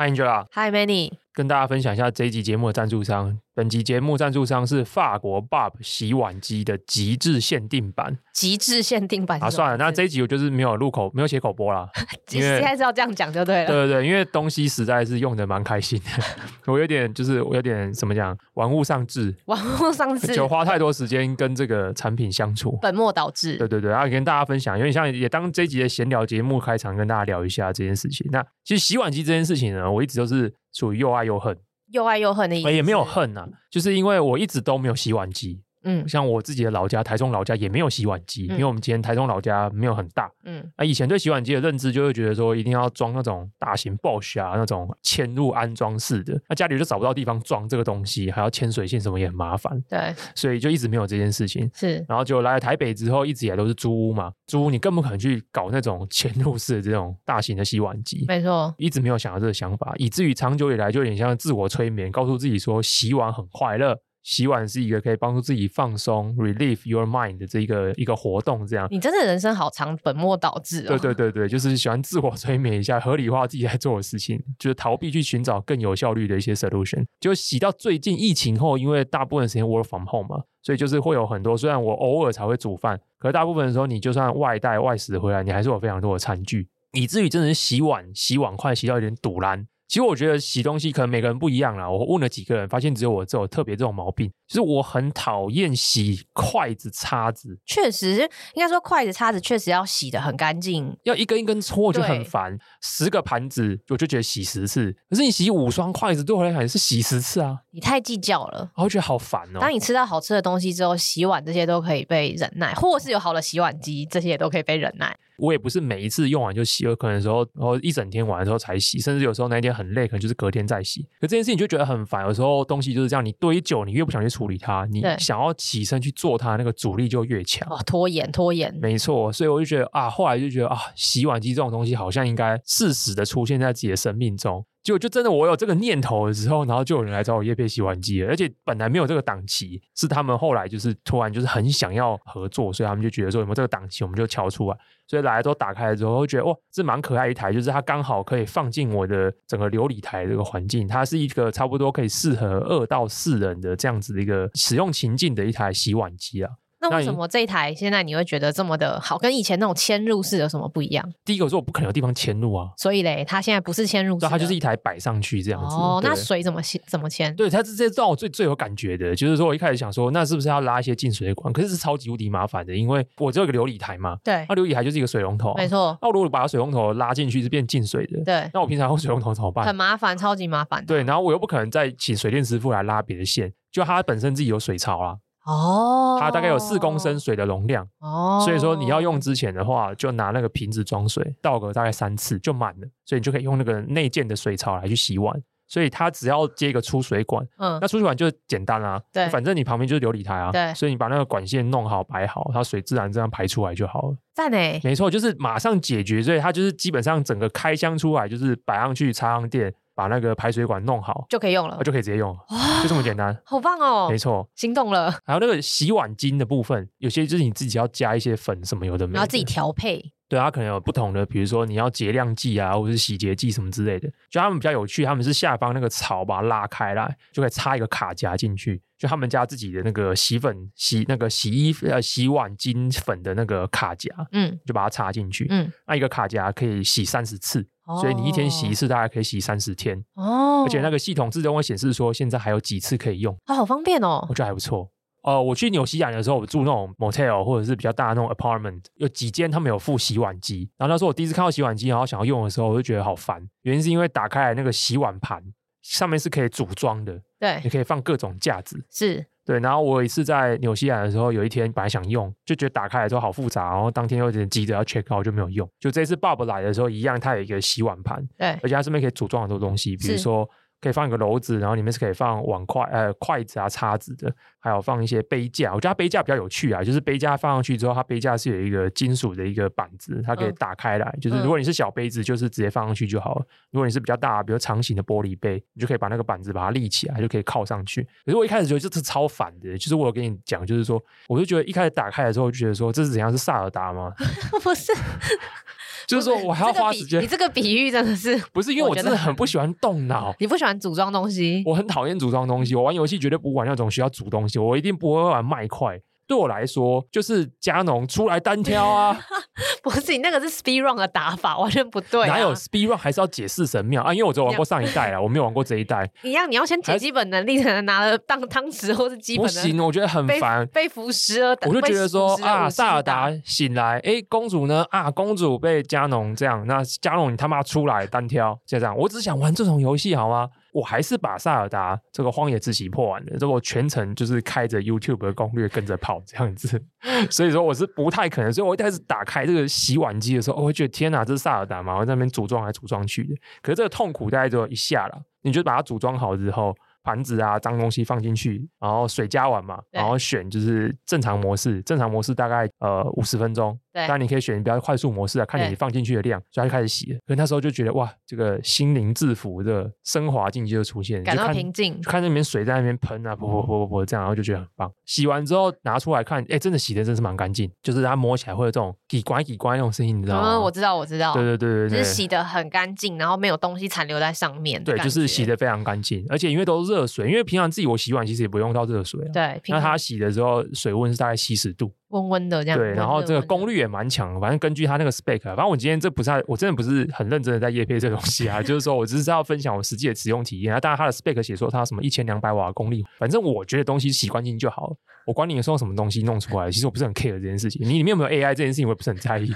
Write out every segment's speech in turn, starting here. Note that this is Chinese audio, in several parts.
Hi Angela。Hi Manny。跟大家分享一下这一集节目的赞助商。本集节目赞助商是法国 Bob 洗碗机的极致限定版。极致限定版啊，算了，那这一集我就是没有录口，没有写口播啦。因为现在是要这样讲就对了。对对对，因为东西实在是用的蛮开心的，我有点就是我有点怎么讲，玩物丧志。玩物丧志。就花太多时间跟这个产品相处，本末倒置。对对对，然后跟大家分享，有点像也当这一集的闲聊节目开场，跟大家聊一下这件事情。那其实洗碗机这件事情呢，我一直都是属于又爱又恨。又爱又恨的意思，也没有恨呐、啊，就是因为我一直都没有洗碗机。嗯，像我自己的老家台中老家也没有洗碗机，嗯、因为我们今天台中老家没有很大。嗯，啊，以前对洗碗机的认知就会觉得说一定要装那种大型 Bosch 啊，那种嵌入安装式的，那家里就找不到地方装这个东西，还要牵水线什么也很麻烦。对，所以就一直没有这件事情。是，然后就来了台北之后，一直以来都是租屋嘛，租屋你更不可能去搞那种嵌入式的这种大型的洗碗机。没错，一直没有想到这个想法，以至于长久以来就有点像自我催眠，告诉自己说洗碗很快乐。洗碗是一个可以帮助自己放松、relieve your mind 的这一个一个活动，这样。你真的人生好长，本末倒置哦。对对对对，就是喜欢自我催眠一下，合理化自己在做的事情，就是逃避去寻找更有效率的一些 solution。就洗到最近疫情后，因为大部分时间 work from home 嘛，所以就是会有很多。虽然我偶尔才会煮饭，可是大部分的时候，你就算外带外食回来，你还是有非常多的餐具，以至于真的是洗碗洗碗筷洗到有点堵烂。其实我觉得洗东西可能每个人不一样啦。我问了几个人，发现只有我这种特别这种毛病，就是我很讨厌洗筷子、叉子。确实，应该说筷子、叉子确实要洗的很干净，要一根一根搓我就很烦。十个盘子我就觉得洗十次，可是你洗五双筷子对我来讲也是洗十次啊。你太计较了，我觉得好烦哦。当你吃到好吃的东西之后，洗碗这些都可以被忍耐，或是有好的洗碗机，这些也都可以被忍耐。我也不是每一次用完就洗，有可能时候，然后一整天玩的时候才洗，甚至有时候那一天很累，可能就是隔天再洗。可这件事情就觉得很烦，有时候东西就是这样，你堆久，你越不想去处理它，你想要起身去做它，那个阻力就越强。哦，拖延，拖延。没错，所以我就觉得啊，后来就觉得啊，洗碗机这种东西好像应该适时的出现在自己的生命中。就就真的我有这个念头的时候，然后就有人来找我业配洗碗机，而且本来没有这个档期，是他们后来就是突然就是很想要合作，所以他们就觉得说有没有这个档期，我们就敲出来。所以来了之后打开了之后，我觉得哇，这蛮可爱一台，就是它刚好可以放进我的整个琉璃台这个环境，它是一个差不多可以适合二到四人的这样子的一个使用情境的一台洗碗机啊。那为什么这一台现在你会觉得这么的好，跟以前那种嵌入式有什么不一样？第一个是我不可能有地方嵌入啊，所以嘞，它现在不是嵌入式，它就是一台摆上去这样子。哦，那水怎么？怎么嵌？对，它这这让我最最有感觉的，就是说我一开始想说，那是不是要拉一些进水管？可是是超级无敌麻烦的，因为我只有一个琉璃台嘛。对，那琉璃台就是一个水龙头，没错。那我如果把它水龙头拉进去是变进水的，对。那我平常用水龙头怎么办？很麻烦，超级麻烦。对，然后我又不可能再请水电师傅来拉别的线，就它本身自己有水槽啊。哦，它大概有四公升水的容量，哦，所以说你要用之前的话，就拿那个瓶子装水，倒个大概三次就满了，所以你就可以用那个内建的水槽来去洗碗。所以它只要接一个出水管，嗯，那出水管就简单啦，对，反正你旁边就是琉璃台啊，对，所以你把那个管线弄好摆好，它水自然这样排出来就好了。赞诶，没错，就是马上解决，所以它就是基本上整个开箱出来就是摆上去插上电。把那个排水管弄好就可以用了，就可以直接用，就这么简单，好棒哦！没错，心动了。还有那个洗碗巾的部分，有些就是你自己要加一些粉什么有的没的，然后自己调配。对，它可能有不同的，比如说你要洁亮剂啊，或者是洗洁剂什么之类的。就他们比较有趣，他们是下方那个槽把它拉开来，就可以插一个卡夹进去。就他们家自己的那个洗粉洗那个洗衣呃洗碗巾粉的那个卡夹，嗯，就把它插进去，嗯，那一个卡夹可以洗三十次。所以你一天洗一次，大概可以洗三十天哦。而且那个系统自动会显示说，现在还有几次可以用，它好方便哦。我觉得还不错。呃，我去纽西兰的时候，我住那种 motel 或者是比较大的那种 apartment，有几间他们有附洗碗机。然后那时候我第一次看到洗碗机，然后想要用的时候，我就觉得好烦。原因是因为打开来那个洗碗盘上面是可以组装的，对，你可以放各种架子，是。对，然后我有一次在纽西兰的时候，有一天本来想用，就觉得打开来之后好复杂，然后当天又有点急着要 check out，就没有用。就这次 Bob 来的时候一样，它有一个洗碗盘，对，而且它上面可以组装很多东西，比如说。可以放一个篓子，然后里面是可以放碗筷、呃筷子啊、叉子的，还有放一些杯架。我觉得它杯架比较有趣啊，就是杯架放上去之后，它杯架是有一个金属的一个板子，它可以打开来。嗯、就是如果你是小杯子，就是直接放上去就好了；如果你是比较大，比如长形的玻璃杯，你就可以把那个板子把它立起来，就可以靠上去。可是我一开始觉得这是超反的，就是我有跟你讲，就是说，我就觉得一开始打开的时候，就觉得说这是怎样？是萨尔达吗？不是。就是说我还要花时间。你这个比喻真的是不是因为我真的很不喜欢动脑？你不喜欢组装东西？我很讨厌组装东西。我玩游戏绝对不玩那种需要组东西，我一定不会玩麦块。对我来说，就是加农出来单挑啊！不是，你那个是 speed run 的打法，完全不对、啊。哪有 speed run 还是要解释神庙啊？因为我只有玩过上一代啊，我没有玩过这一代。一样，你要先解基本能力，才能拿了当汤匙或是基本的。不行，我觉得很烦。被腐蚀了，我就觉得说啊，萨尔达醒来，哎，公主呢？啊，公主被加农这样，那加农你他妈出来单挑，就这样。我只想玩这种游戏，好吗？我还是把萨尔达这个荒野之息破完的，这我全程就是开着 YouTube 的攻略跟着跑这样子，所以说我是不太可能，所以我一开始打开这个洗碗机的时候，我会觉得天哪，这是萨尔达嘛？我在那边组装来组装去的，可是这个痛苦大概只有一下了，你就把它组装好之后。盘子啊，脏东西放进去，然后水加完嘛，然后选就是正常模式，正常模式大概呃五十分钟，当然你可以选比较快速模式啊，看你放进去的量，所以他就开始洗了。可那时候就觉得哇，这个心灵制服的升华境界就出现，感到平静，就看那边水在那边喷啊，噗噗噗噗噗这样，然后就觉得很棒。洗完之后拿出来看，哎，真的洗的真是蛮干净，就是它摸起来会有这种滴乖滴乖那种声音，你知道吗？嗯，我知道，我知道，对对对对对，就是洗的很干净，然后没有东西残留在上面，对，就是洗的非常干净，而且因为都是热水，因为平常。自己我洗碗其实也不用到热水啊，对。那它洗的时候水温是大概七十度，温温的这样。对，然后这个功率也蛮强，反正根据它那个 spec，反正我今天这不是我真的不是很认真的在夜配这东西啊，就是说我只是要分享我实际的使用体验啊。当然它的 spec 写说它什么一千两百瓦的功率，反正我觉得东西洗干净就好了。我管你是用什么东西弄出来，其实我不是很 care 这件事情。你里面有没有 AI 这件事情，我也不是很在意。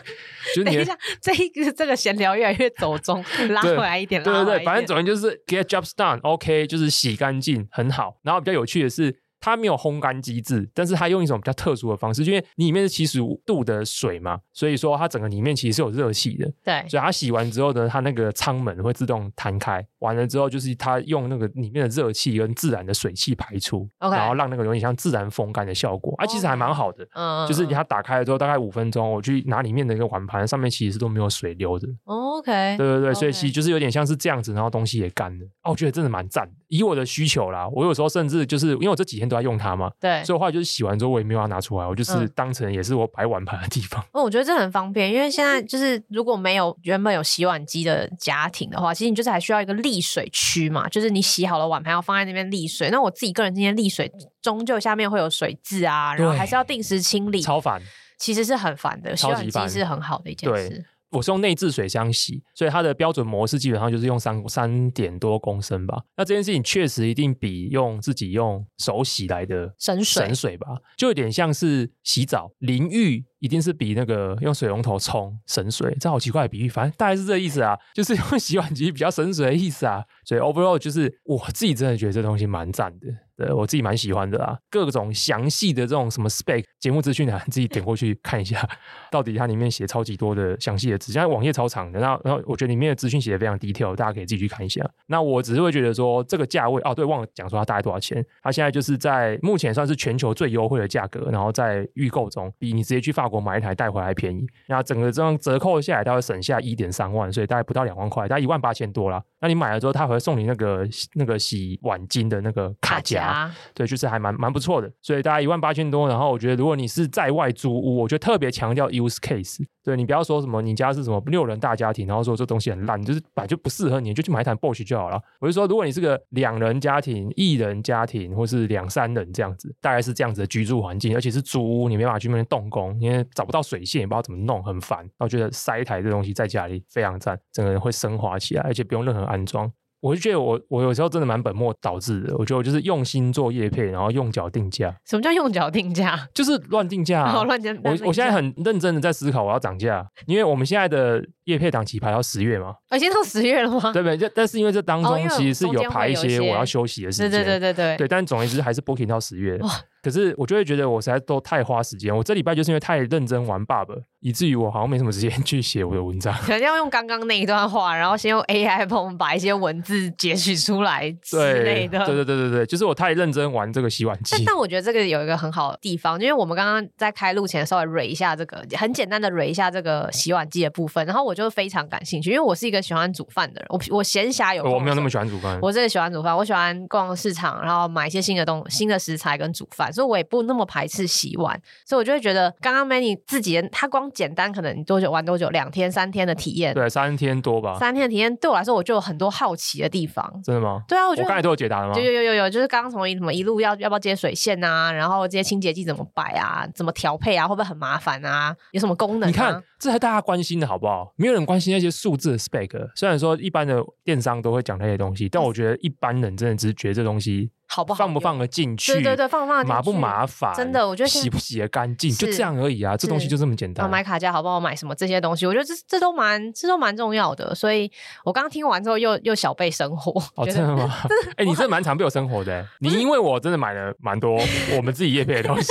就是你等一下，这一个这个闲聊越来越走中，拉回来一点，对对对，反正总之就是 get jobs done，OK，就是洗干净很好。然后比较有趣的是。它没有烘干机制，但是它用一种比较特殊的方式，因为你里面是七十五度的水嘛，所以说它整个里面其实是有热气的。对，所以它洗完之后呢，它那个舱门会自动弹开，完了之后就是它用那个里面的热气跟自然的水汽排出.然后让那个有点像自然风干的效果。啊，其实还蛮好的。嗯，就是它打开了之后，大概五分钟，我去拿里面的一个碗盘，上面其实是都没有水流的。OK，对对对，所以其实就是有点像是这样子，然后东西也干了。哦，我觉得真的蛮赞。以我的需求啦，我有时候甚至就是因为我这几天都在用它嘛。对。所以后来就是洗完之后，我也没有要拿出来，我就是当成也是我摆碗盘的地方。哦、嗯，我觉得这很方便，因为现在就是如果没有原本有洗碗机的家庭的话，其实你就是还需要一个沥水区嘛，就是你洗好了碗盘要放在那边沥水。那我自己个人今天沥水终究下面会有水渍啊，然后还是要定时清理，超烦，其实是很烦的。洗碗机是很好的一件事。我是用内置水箱洗，所以它的标准模式基本上就是用三三点多公升吧。那这件事情确实一定比用自己用手洗来的省水省水吧，就有点像是洗澡淋浴。一定是比那个用水龙头冲省水，这好奇怪的比喻，反正大概是这个意思啊，就是用洗碗机比较省水的意思啊。所以 overall 就是我自己真的觉得这东西蛮赞的，对我自己蛮喜欢的啊。各种详细的这种什么 spec 节目资讯啊，自己点过去看一下，到底它里面写超级多的详细的资讯，像网页超长的。然后然后我觉得里面的资讯写的非常 detail，大家可以自己去看一下。那我只是会觉得说这个价位哦，对，忘了讲说它大概多少钱。它现在就是在目前算是全球最优惠的价格，然后在预购中，比你直接去法国。买一台带回来便宜，然后整个这样折扣下来，它会省下一点三万，所以大概不到两万块，大概一万八千多啦。那你买了之后，他会送你那个那个洗碗巾的那个卡夹，卡夹对，就是还蛮蛮不错的。所以大概一万八千多。然后我觉得，如果你是在外租屋，我觉得特别强调 use case。对，你不要说什么你家是什么六人大家庭，然后说这东西很烂，就是本来就不适合你，就去买一台 Bosch 就好了。我就说，如果你是个两人家庭、一人家庭，或是两三人这样子，大概是这样子的居住环境，而且是租屋，你没办法去那边动工，因为找不到水线，也不知道怎么弄，很烦。我觉得塞一台这东西在家里非常赞，整个人会升华起来，而且不用任何安装。我就觉得我我有时候真的蛮本末倒置的。我觉得我就是用心做叶配，然后用脚定价。什么叫用脚定价？就是乱定价、乱定。我我现在很认真的在思考我要涨价，因为我们现在的叶配档期排到十月嘛。已经到十月了吗？对不对？但是因为这当中其实是有排一些我要休息的时间。对对对对对。对，但总而言之还是 booking 到十月。可是我就会觉得我实在都太花时间。我这礼拜就是因为太认真玩 Bub，以至于我好像没什么时间去写我的文章。可能要用刚刚那一段话，然后先用 AI 帮我们把一些文字截取出来之类的。对对对对对，就是我太认真玩这个洗碗机。但我觉得这个有一个很好的地方，因为我们刚刚在开录前稍微蕊一下这个，很简单的蕊一下这个洗碗机的部分，然后我就非常感兴趣，因为我是一个喜欢煮饭的人。我我闲暇有空，我没有那么喜欢煮饭。我真的喜欢煮饭，我喜欢逛市场，然后买一些新的东新的食材跟煮饭。所以我也不那么排斥洗碗。所以我就会觉得，刚刚 Manny 自己的他光简单，可能多久玩多久，两天三天的体验，对，三天多吧。三天的体验对我来说，我就有很多好奇的地方。真的吗？对啊，我觉得我刚才都有解答了吗？有有有有，就是刚刚从一什么一路要要不要接水线啊，然后这些清洁剂怎么摆啊，怎么调配啊，会不会很麻烦啊？有什么功能啊？你看，这才大家关心的好不好？没有人关心那些数字的 spec。虽然说一般的电商都会讲那些东西，但我觉得一般人真的只是觉得这东西。好不好？放不放得进去？对对对，放不放得进去？麻不麻烦？真的，我觉得洗不洗得干净，就这样而已啊！这东西就这么简单。买卡夹好不好？买什么这些东西？我觉得这这都蛮这都蛮重要的。所以我刚刚听完之后，又又小被生活。哦，真的吗？哎，你真的蛮常被我生活的。你因为我真的买了蛮多我们自己业配的东西。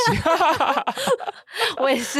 我也是，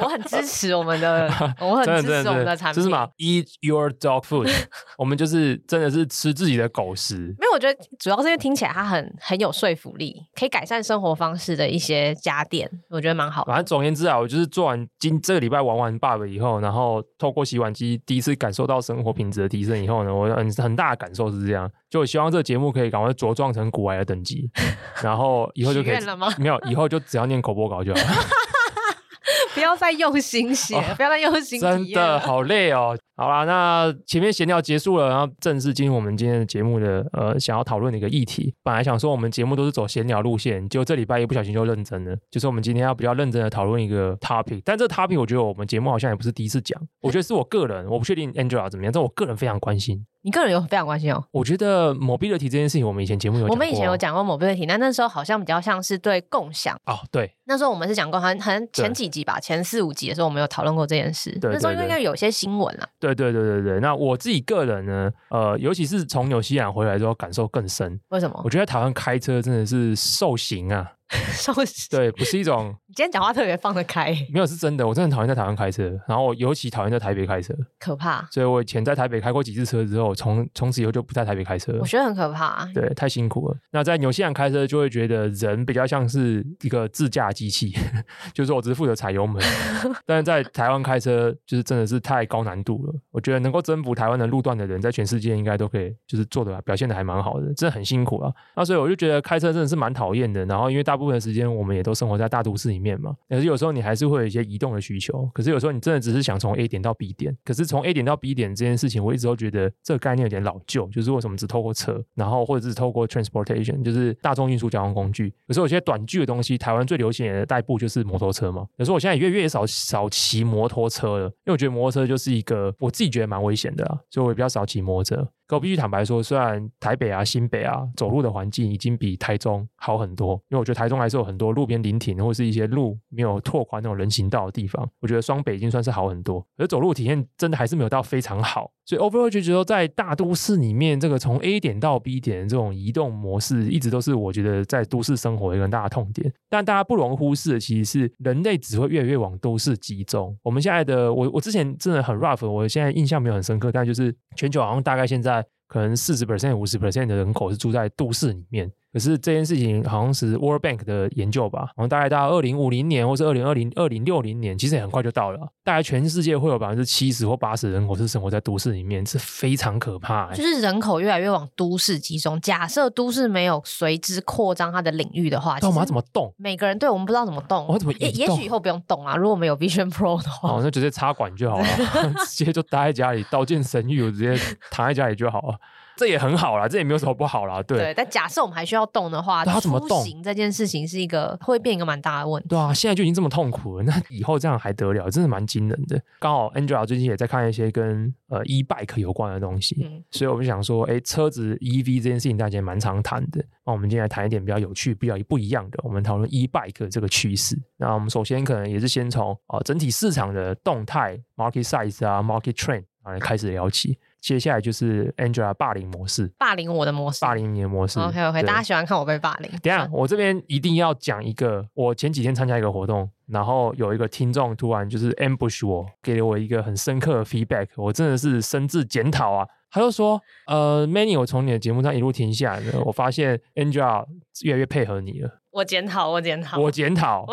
我很支持我们的，我很支持我们的产品。就是嘛？Eat your dog food。我们就是真的是吃自己的狗食。没有，我觉得主要是因为听起来它很很有说服力。可以改善生活方式的一些家电，我觉得蛮好。反正总而言之啊，我就是做完今这个礼拜玩完 bug 以后，然后透过洗碗机第一次感受到生活品质的提升以后呢，我很很大的感受是这样，就我希望这个节目可以赶快茁壮成古玩的等级，然后以后就可以了吗没有，以后就只要念口播稿就好了。不要再用心写，哦、不要再用心。真的好累哦。好啦，那前面闲聊结束了，然后正式进入我们今天的节目的呃想要讨论的一个议题。本来想说我们节目都是走闲聊路线，结果这礼拜一不小心就认真了，就是我们今天要比较认真的讨论一个 topic。但这 topic 我觉得我们节目好像也不是第一次讲，我觉得是我个人，我不确定 Angela 怎么样，但我个人非常关心。你个人有非常关心哦？我觉得 mobility 这件事情，我们以前节目有讲过，我们以前有讲过 mobility，但那时候好像比较像是对共享哦，对，那时候我们是讲过，好像好像前几集吧，前四五集的时候，我们有讨论过这件事。对，那时候应该有些新闻了。对对对对对，那我自己个人呢，呃，尤其是从纽西兰回来之后，感受更深。为什么？我觉得台湾开车真的是受刑啊。受对，不是一种。你今天讲话特别放得开，没有是真的。我真的很讨厌在台湾开车，然后我尤其讨厌在台北开车，可怕。所以我以前在台北开过几次车之后，从从此以后就不在台北开车了。我觉得很可怕，对，太辛苦了。那在纽西兰开车就会觉得人比较像是一个自驾机器，就是我只是负责踩油门。但是在台湾开车就是真的是太高难度了。我觉得能够征服台湾的路段的人，在全世界应该都可以，就是做的表现的还蛮好的，真的很辛苦啊。那所以我就觉得开车真的是蛮讨厌的。然后因为大部部分的时间我们也都生活在大都市里面嘛，可是有时候你还是会有一些移动的需求。可是有时候你真的只是想从 A 点到 B 点，可是从 A 点到 B 点这件事情，我一直都觉得这个概念有点老旧。就是为什么只透过车，然后或者是透过 transportation，就是大众运输交通工具。可是有些短距的东西，台湾最流行的代步就是摩托车嘛。有时候我现在越越少少骑摩托车了，因为我觉得摩托车就是一个我自己觉得蛮危险的啊，所以我也比较少骑摩托车。我必须坦白说，虽然台北啊、新北啊走路的环境已经比台中好很多，因为我觉得台中还是有很多路边临停或是一些路没有拓宽那种人行道的地方。我觉得双北已经算是好很多，而走路体验真的还是没有到非常好。所以 overall 就觉得在大都市里面，这个从 A 点到 B 点的这种移动模式，一直都是我觉得在都市生活的一个很大的痛点。但大家不容忽视的，其实是人类只会越来越往都市集中。我们现在的我，我之前真的很 rough，我现在印象没有很深刻，但就是全球好像大概现在。可能四十 percent、五十 percent 的人口是住在都市里面。可是这件事情好像是 World Bank 的研究吧，好像大概到二零五零年或是二零二零二零六零年，其实也很快就到了。大概全世界会有百分之七十或八十人口是生活在都市里面，是非常可怕、欸。就是人口越来越往都市集中。假设都市没有随之扩张它的领域的话，那我们要怎么动？每个人对我们不知道怎么动，我怎么也也许以后不用动啊？如果没有 Vision Pro 的话，哦，那直接插管就好了，直接就待在家里，刀剑神域，我直接躺在家里就好了。这也很好啦，这也没有什么不好啦，对。对，但假设我们还需要动的话，它怎么动？出行这件事情是一个会变一个蛮大的问题。对啊，现在就已经这么痛苦了，那以后这样还得了？真的蛮惊人的。刚好 Angela 最近也在看一些跟呃 e bike 有关的东西，嗯、所以我们想说，哎，车子 EV 这件事情大家也蛮常谈的。那我们今天来谈一点比较有趣、比较不一样的，我们讨论 e bike 这个趋势。那我们首先可能也是先从啊、呃、整体市场的动态 market size 啊 market trend 啊来开始聊起。接下来就是 Angela 霸凌模式，霸凌我的模式，霸凌你的模式。OK OK，大家喜欢看我被霸凌。等下，我这边一定要讲一个，我前几天参加一个活动，然后有一个听众突然就是 ambush 我，给了我一个很深刻的 feedback，我真的是深自检讨啊。他就说，呃，Manny，我从你的节目上一路听下来呢，我发现 Angela 越来越配合你了。我检讨，我检讨，我检讨，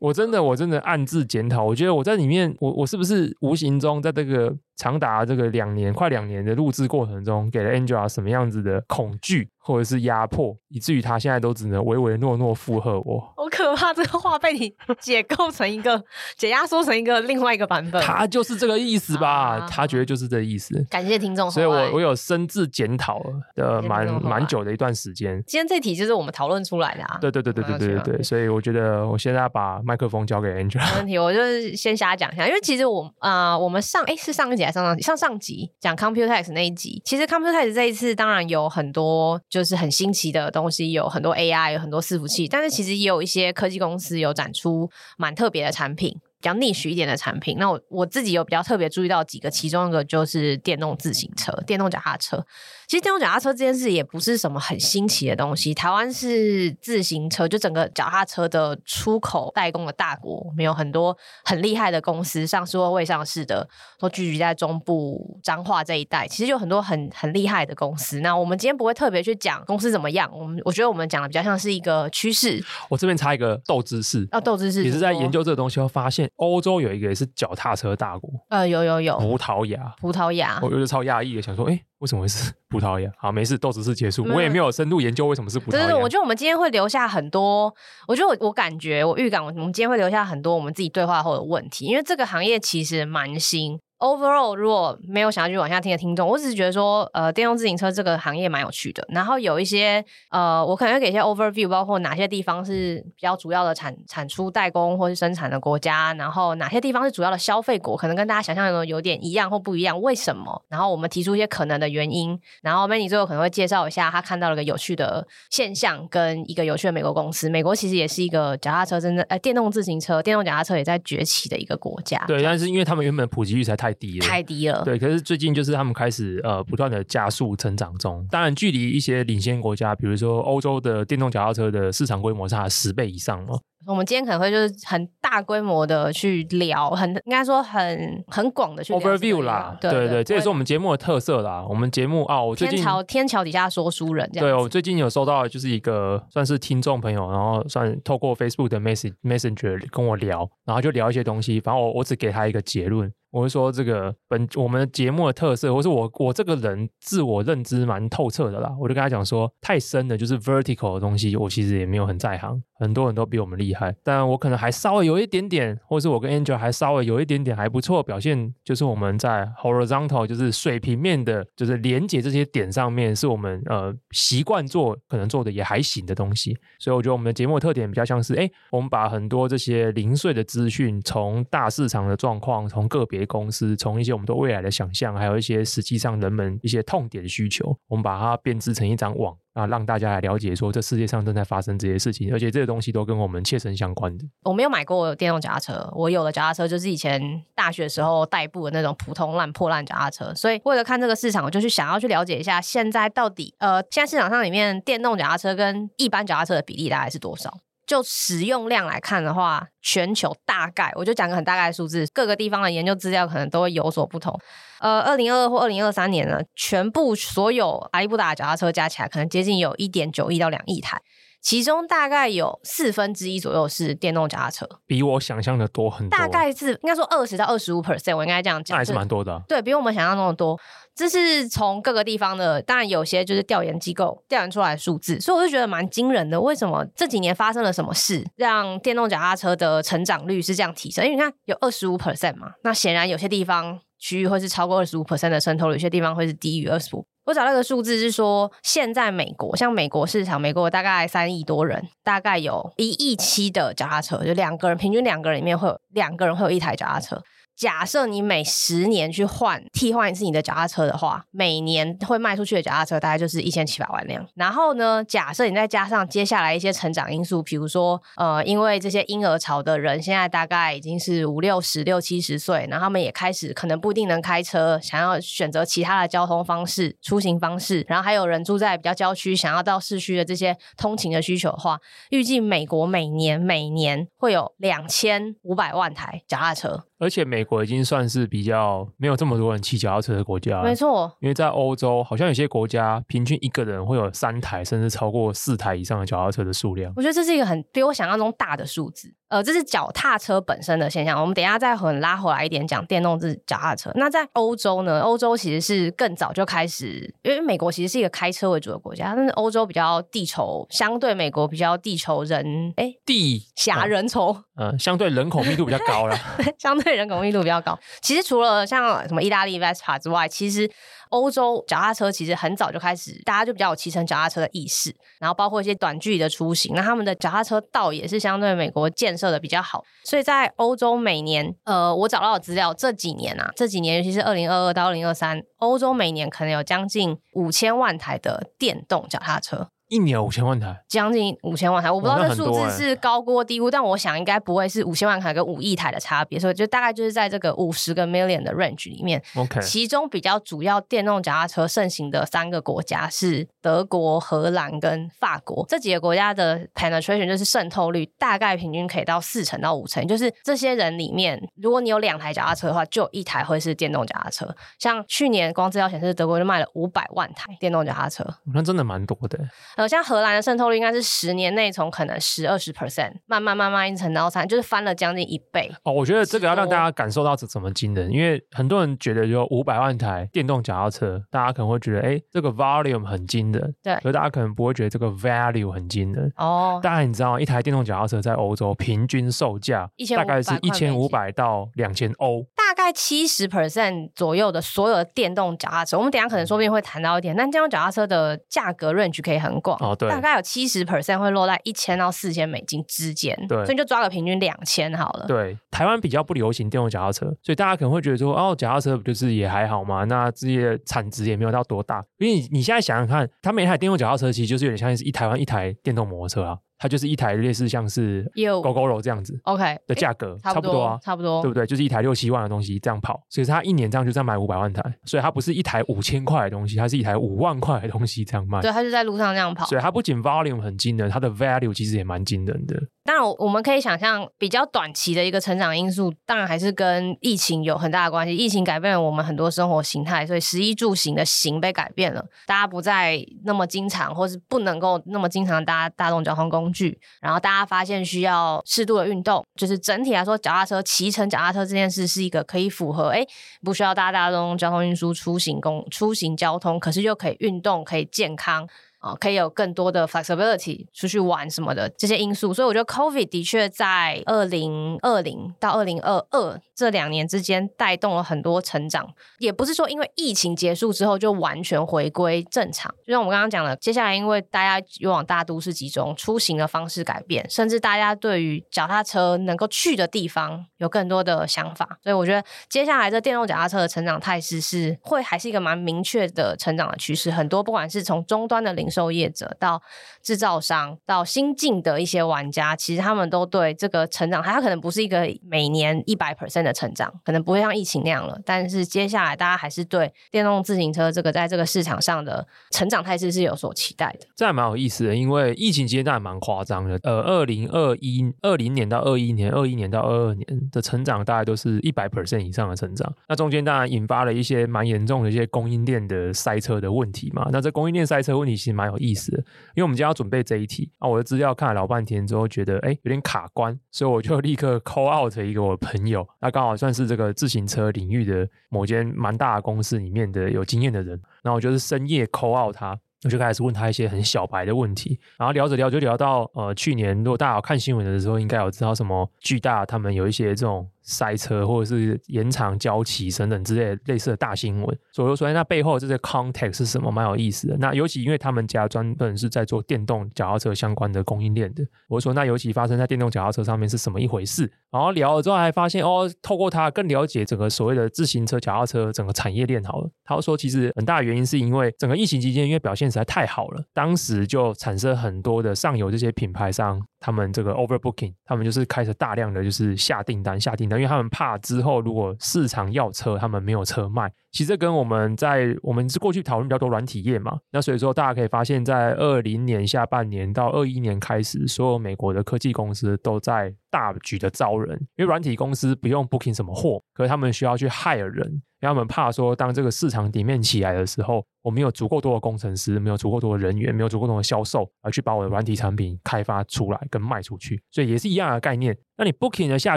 我真的，我真的暗自检讨。我觉得我在里面，我我是不是无形中在这个长达这个两年快两年的录制过程中，给了 Angela 什么样子的恐惧或者是压迫，以至于他现在都只能唯唯诺诺附和我。好可怕！这个话被你解构成一个解压缩成一个另外一个版本。他就是这个意思吧？啊、他觉得就是这个意思。感谢听众，所以我我有深自检讨的蛮蛮久的一段时间。今天这题就是我们讨论出来的啊。对对对对对对对对。所以我觉得我现在要把麦克风交给 Angela。没问题，我就是先瞎讲一下，因为其实我啊、呃，我们上哎是上一上上集？上上集讲 Computex 那一集，其实 Computex 这一次当然有很多就是很新奇的东西，有很多 AI，有很多伺服器，但是其实也有一些科技公司有展出蛮特别的产品。比较逆许一点的产品，那我我自己有比较特别注意到几个，其中一个就是电动自行车、电动脚踏车。其实电动脚踏车这件事也不是什么很新奇的东西。台湾是自行车就整个脚踏车的出口代工的大国，我们有很多很厉害的公司，上市或未上市的都聚集在中部彰化这一带。其实有很多很很厉害的公司。那我们今天不会特别去讲公司怎么样，我们我觉得我们讲的比较像是一个趋势。我这边插一个豆知识，啊，豆知识也是在研究这个东西后发现。欧洲有一个也是脚踏车大国，呃，有有有，葡萄牙，葡萄牙，我有点超讶异的，想说，哎，为什么会是 葡萄牙？好，没事，豆子是结束，嗯、我也没有深度研究为什么是葡萄牙。对对，我觉得我们今天会留下很多，我觉得我我感觉我预感，我们今天会留下很多我们自己对话后的问题，因为这个行业其实蛮新。Overall，如果没有想要去往下听的听众，我只是觉得说，呃，电动自行车这个行业蛮有趣的。然后有一些，呃，我可能会给一些 overview，包括哪些地方是比较主要的产产出代工或是生产的国家，然后哪些地方是主要的消费国，可能跟大家想象的有点一样或不一样，为什么？然后我们提出一些可能的原因。然后 Manny 最后可能会介绍一下他看到了一个有趣的现象，跟一个有趣的美国公司。美国其实也是一个脚踏车真正，呃，电动自行车、电动脚踏车也在崛起的一个国家。对，但是因为他们原本普及率才太低。太低了，对。可是最近就是他们开始呃不断的加速成长中，当然距离一些领先国家，比如说欧洲的电动脚踏车的市场规模差十倍以上哦。我们今天可能会就是很大规模的去聊，很应该说很很广的去 overview 啦，对对对，这也是我们节目的特色啦。我们节目啊，我最近天桥天桥底下说书人这样，对我最近有收到就是一个算是听众朋友，然后算透过 Facebook 的 message messenger 跟我聊，然后就聊一些东西，反正我我只给他一个结论。我会说这个本我们节目的特色，或是我我这个人自我认知蛮透彻的啦。我就跟他讲说，太深的就是 vertical 的东西，我其实也没有很在行。很多人都比我们厉害，但我可能还稍微有一点点，或是我跟 Angel 还稍微有一点点还不错表现，就是我们在 horizontal 就是水平面的，就是连接这些点上面，是我们呃习惯做，可能做的也还行的东西。所以我觉得我们的节目特点比较像是，哎，我们把很多这些零碎的资讯，从大市场的状况，从个别公司，从一些我们对未来的想象，还有一些实际上人们一些痛点需求，我们把它编织成一张网。啊，让大家来了解说，这世界上正在发生这些事情，而且这些东西都跟我们切身相关的。我没有买过电动脚踏车，我有的脚踏车就是以前大学时候代步的那种普通烂破烂脚踏车。所以为了看这个市场，我就去想要去了解一下，现在到底呃，现在市场上里面电动脚踏车跟一般脚踏车的比例大概是多少？就使用量来看的话，全球大概我就讲个很大概数字，各个地方的研究资料可能都会有所不同。呃，二零二二或二零二三年呢，全部所有阿里布达脚踏车加起来，可能接近有一点九亿到两亿台。其中大概有四分之一左右是电动脚踏车，比我想象的多很多。大概是应该说二十到二十五 percent，我应该这样讲，那还是蛮多的啊。对，比我们想象中的多。这是从各个地方的，当然有些就是调研机构调研出来的数字，所以我就觉得蛮惊人的。为什么这几年发生了什么事，让电动脚踏车的成长率是这样提升？因为你看有二十五 percent 嘛，那显然有些地方区域会是超过二十五 percent 的渗透率，有些地方会是低于二十五。我找到一个数字是说，现在美国像美国市场，美国大概三亿多人，大概有一亿七的脚踏车，就两个人平均两个人里面会有两个人会有一台脚踏车。假设你每十年去换替换一次你的脚踏车的话，每年会卖出去的脚踏车大概就是一千七百万辆。然后呢，假设你再加上接下来一些成长因素，比如说呃，因为这些婴儿潮的人现在大概已经是五六十、六七十岁，然后他们也开始可能不一定能开车，想要选择其他的交通方式、出行方式。然后还有人住在比较郊区，想要到市区的这些通勤的需求的话，预计美国每年每年会有两千五百万台脚踏车。而且美国已经算是比较没有这么多人骑脚踏车的国家，没错。因为在欧洲，好像有些国家平均一个人会有三台，甚至超过四台以上的脚踏车的数量。我觉得这是一个很比我想象中大的数字。呃，这是脚踏车本身的现象。我们等一下再很拉回来一点讲电动自脚踏车。那在欧洲呢？欧洲其实是更早就开始，因为美国其实是一个开车为主的国家，但是欧洲比较地稠，相对美国比较地稠人，哎，地狭人稠，嗯、呃，相对人口密度比较高了，相对人口密度比较高。其实除了像什么意大利 Vespa 之外，其实。欧洲脚踏车其实很早就开始，大家就比较有骑乘脚踏车的意识，然后包括一些短距离的出行，那他们的脚踏车道也是相对美国建设的比较好，所以在欧洲每年，呃，我找到的资料，这几年啊，这几年尤其是二零二二到二零二三，欧洲每年可能有将近五千万台的电动脚踏车。一年五千万台，将近五千万台，我不知道这数字是高估低估，但我想应该不会是五千万台跟五亿台的差别，所以就大概就是在这个五十个 million 的 range 里面。OK，其中比较主要电动脚踏车盛行的三个国家是德国、荷兰跟法国，这几个国家的 penetration 就是渗透率大概平均可以到四成到五成，就是这些人里面，如果你有两台脚踏车的话，就有一台会是电动脚踏车。像去年光资料显示，德国就卖了五百万台电动脚踏车，那真的蛮多的。呃，像荷兰的渗透率应该是十年内从可能十二十 percent 慢慢慢慢一层到三，就是翻了将近一倍。哦，我觉得这个要让大家感受到这怎么惊人，因为很多人觉得就五百万台电动脚踏车，大家可能会觉得哎，这个 volume 很惊人，对，可大家可能不会觉得这个 value 很惊人。哦，当然你知道一台电动脚踏车在欧洲平均售价大概是一千五百到两千欧。大概七十 percent 左右的所有的电动脚踏车，我们等一下可能说不定会谈到一点。但电动脚踏车的价格 range 可以很广，哦，对，大概有七十 percent 会落在一千到四千美金之间，对，所以就抓个平均两千好了。对，台湾比较不流行电动脚踏车，所以大家可能会觉得说，哦，脚踏车不就是也还好嘛？那这些产值也没有到多大。因为你你现在想想看，它每台电动脚踏车其实就是有点像是一台湾一台电动摩托车啊。它就是一台类似像是 Gogoro 这样子，OK 的价格差不多啊，差不多，对不对？就是一台六七万的东西这样跑，所以它一年这样就这样买五百万台，所以它不是一台五千块的东西，它是一台五万块的东西这样卖。对，它就在路上这样跑，所以它不仅 volume 很惊人，它的 value 其实也蛮惊人的。当然，我们可以想象比较短期的一个成长因素，当然还是跟疫情有很大的关系。疫情改变了我们很多生活形态，所以食衣住行的行被改变了，大家不再那么经常，或是不能够那么经常搭大众交通工具。然后大家发现需要适度的运动，就是整体来说，脚踏车骑乘脚踏车这件事是一个可以符合哎，不需要搭大众交通运输出行公出行交通，可是又可以运动，可以健康。哦，可以有更多的 flexibility 出去玩什么的这些因素，所以我觉得 COVID 的确在二零二零到二零二二这两年之间带动了很多成长，也不是说因为疫情结束之后就完全回归正常。就像我们刚刚讲的，接下来因为大家又往大都市集中，出行的方式改变，甚至大家对于脚踏车能够去的地方有更多的想法，所以我觉得接下来这电动脚踏车的成长态势是会还是一个蛮明确的成长的趋势。很多不管是从终端的零售业者到制造商到新进的一些玩家，其实他们都对这个成长，它可能不是一个每年一百 percent 的成长，可能不会像疫情那样了。但是接下来大家还是对电动自行车这个在这个市场上的成长态势是有所期待的。这还蛮有意思的，因为疫情阶段蛮夸张的。呃，二零二一二零年到二一年，二一年到二二年的成长大概都是一百 percent 以上的成长。那中间当然引发了一些蛮严重的一些供应链的塞车的问题嘛。那这供应链塞车问题其实蛮蛮有意思的。因为我们今天要准备这一题啊，我的资料看了老半天之后，觉得哎有点卡关，所以我就立刻 call out 一个我朋友，那刚好算是这个自行车领域的某间蛮大的公司里面的有经验的人，然后我就是深夜 call out 他，我就开始问他一些很小白的问题，然后聊着聊就聊到呃去年，如果大家有看新闻的时候，应该有知道什么巨大他们有一些这种。塞车或者是延长交期等等之类类似的大新闻，所以说，那背后这些 context 是什么，蛮有意思的。那尤其因为他们家专门是在做电动脚踏车相关的供应链的，我说那尤其发生在电动脚踏车上面是什么一回事？然后聊了之后还发现哦，透过他更了解整个所谓的自行车脚踏车整个产业链好了。他说其实很大的原因是因为整个疫情期间因为表现实在太好了，当时就产生很多的上游这些品牌商。他们这个 overbooking，他们就是开始大量的就是下订单、下订单，因为他们怕之后如果市场要车，他们没有车卖。其实跟我们在我们是过去讨论比较多软体业嘛，那所以说大家可以发现，在二零年下半年到二一年开始，所有美国的科技公司都在大举的招人，因为软体公司不用 booking 什么货，可是他们需要去 hire 人，因为他们怕说当这个市场底面起来的时候。我没有足够多的工程师，没有足够多的人员，没有足够多的销售，而去把我的软体产品开发出来跟卖出去，所以也是一样的概念。那你 booking 了下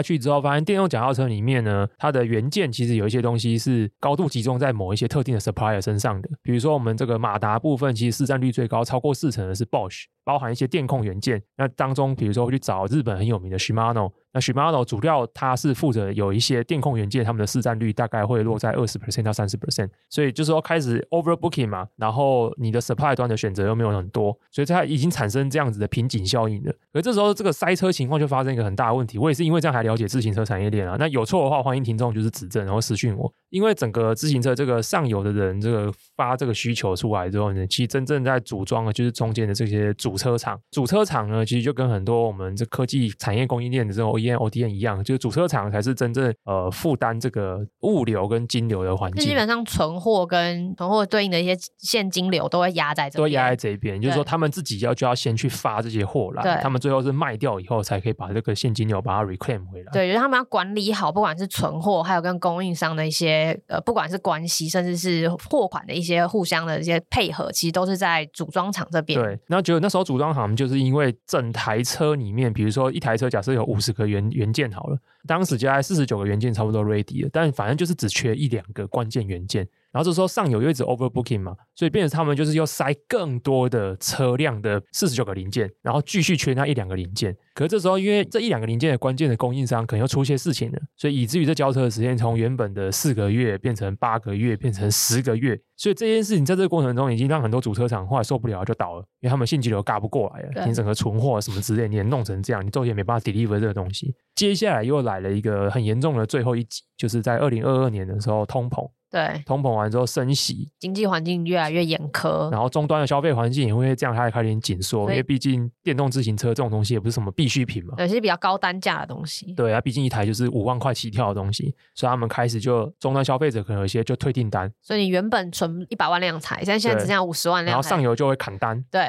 去之后，发现电动脚踏车里面呢，它的元件其实有一些东西是高度集中用在某一些特定的 supplier 身上的。比如说我们这个马达部分，其实市占率最高，超过四成的是 Bosch，包含一些电控元件。那当中，比如说会去找日本很有名的 Shimano，那 Shimano 主要它是负责有一些电控元件，他们的市占率大概会落在二十 percent 到三十 percent，所以就是说开始 overbooking 嘛，然后。你的 supply 端的选择又没有很多，所以它已经产生这样子的瓶颈效应了。而这时候这个塞车情况就发生一个很大的问题。我也是因为这样才了解自行车产业链啊。那有错的话，欢迎听众就是指正，然后私讯我。因为整个自行车这个上游的人这个发这个需求出来之后呢，其实真正在组装的就是中间的这些主车厂。主车厂呢，其实就跟很多我们这科技产业供应链的这种 OEM、ODM 一样，就是主车厂才是真正呃负担这个物流跟金流的环境。基本上存货跟存货对应的一些现金流都会压在这边，都压在这边，就是说他们自己要就要先去发这些货来，对他们最后是卖掉以后才可以把这个现金流把它 reclaim 回来。对，就是他们要管理好，不管是存货，还有跟供应商的一些呃，不管是关系，甚至是货款的一些互相的一些配合，其实都是在组装厂这边。对，然后觉得那时候组装行就是因为整台车里面，比如说一台车假设有五十个原元件好了，当时就在四十九个元件差不多 ready 了，但反正就是只缺一两个关键元件。然后这时候上游又一直 overbooking 嘛，所以变成他们就是要塞更多的车辆的四十九个零件，然后继续缺那一两个零件。可是这时候因为这一两个零件的关键的供应商可能又出些事情了，所以以至于这交车的时间从原本的四个月变成八个月，变成十个月。所以这件事情在这个过程中已经让很多主车厂后来受不了就倒了，因为他们现金流尬不过来了，对你整个存货什么之类你也弄成这样，你最后也没办法 deliver 这个东西。接下来又来了一个很严重的最后一集，就是在二零二二年的时候通膨。对，通膨完之后升息，经济环境越来越严苛，然后终端的消费环境也会这样，它也开始紧缩，因为毕竟电动自行车这种东西也不是什么必需品嘛，有些比较高单价的东西。对啊，毕竟一台就是五万块起跳的东西，所以他们开始就终端消费者可能有一些就退订单。所以你原本存一百万辆才，现在现在只剩下五十万辆，然后上游就会砍单。对，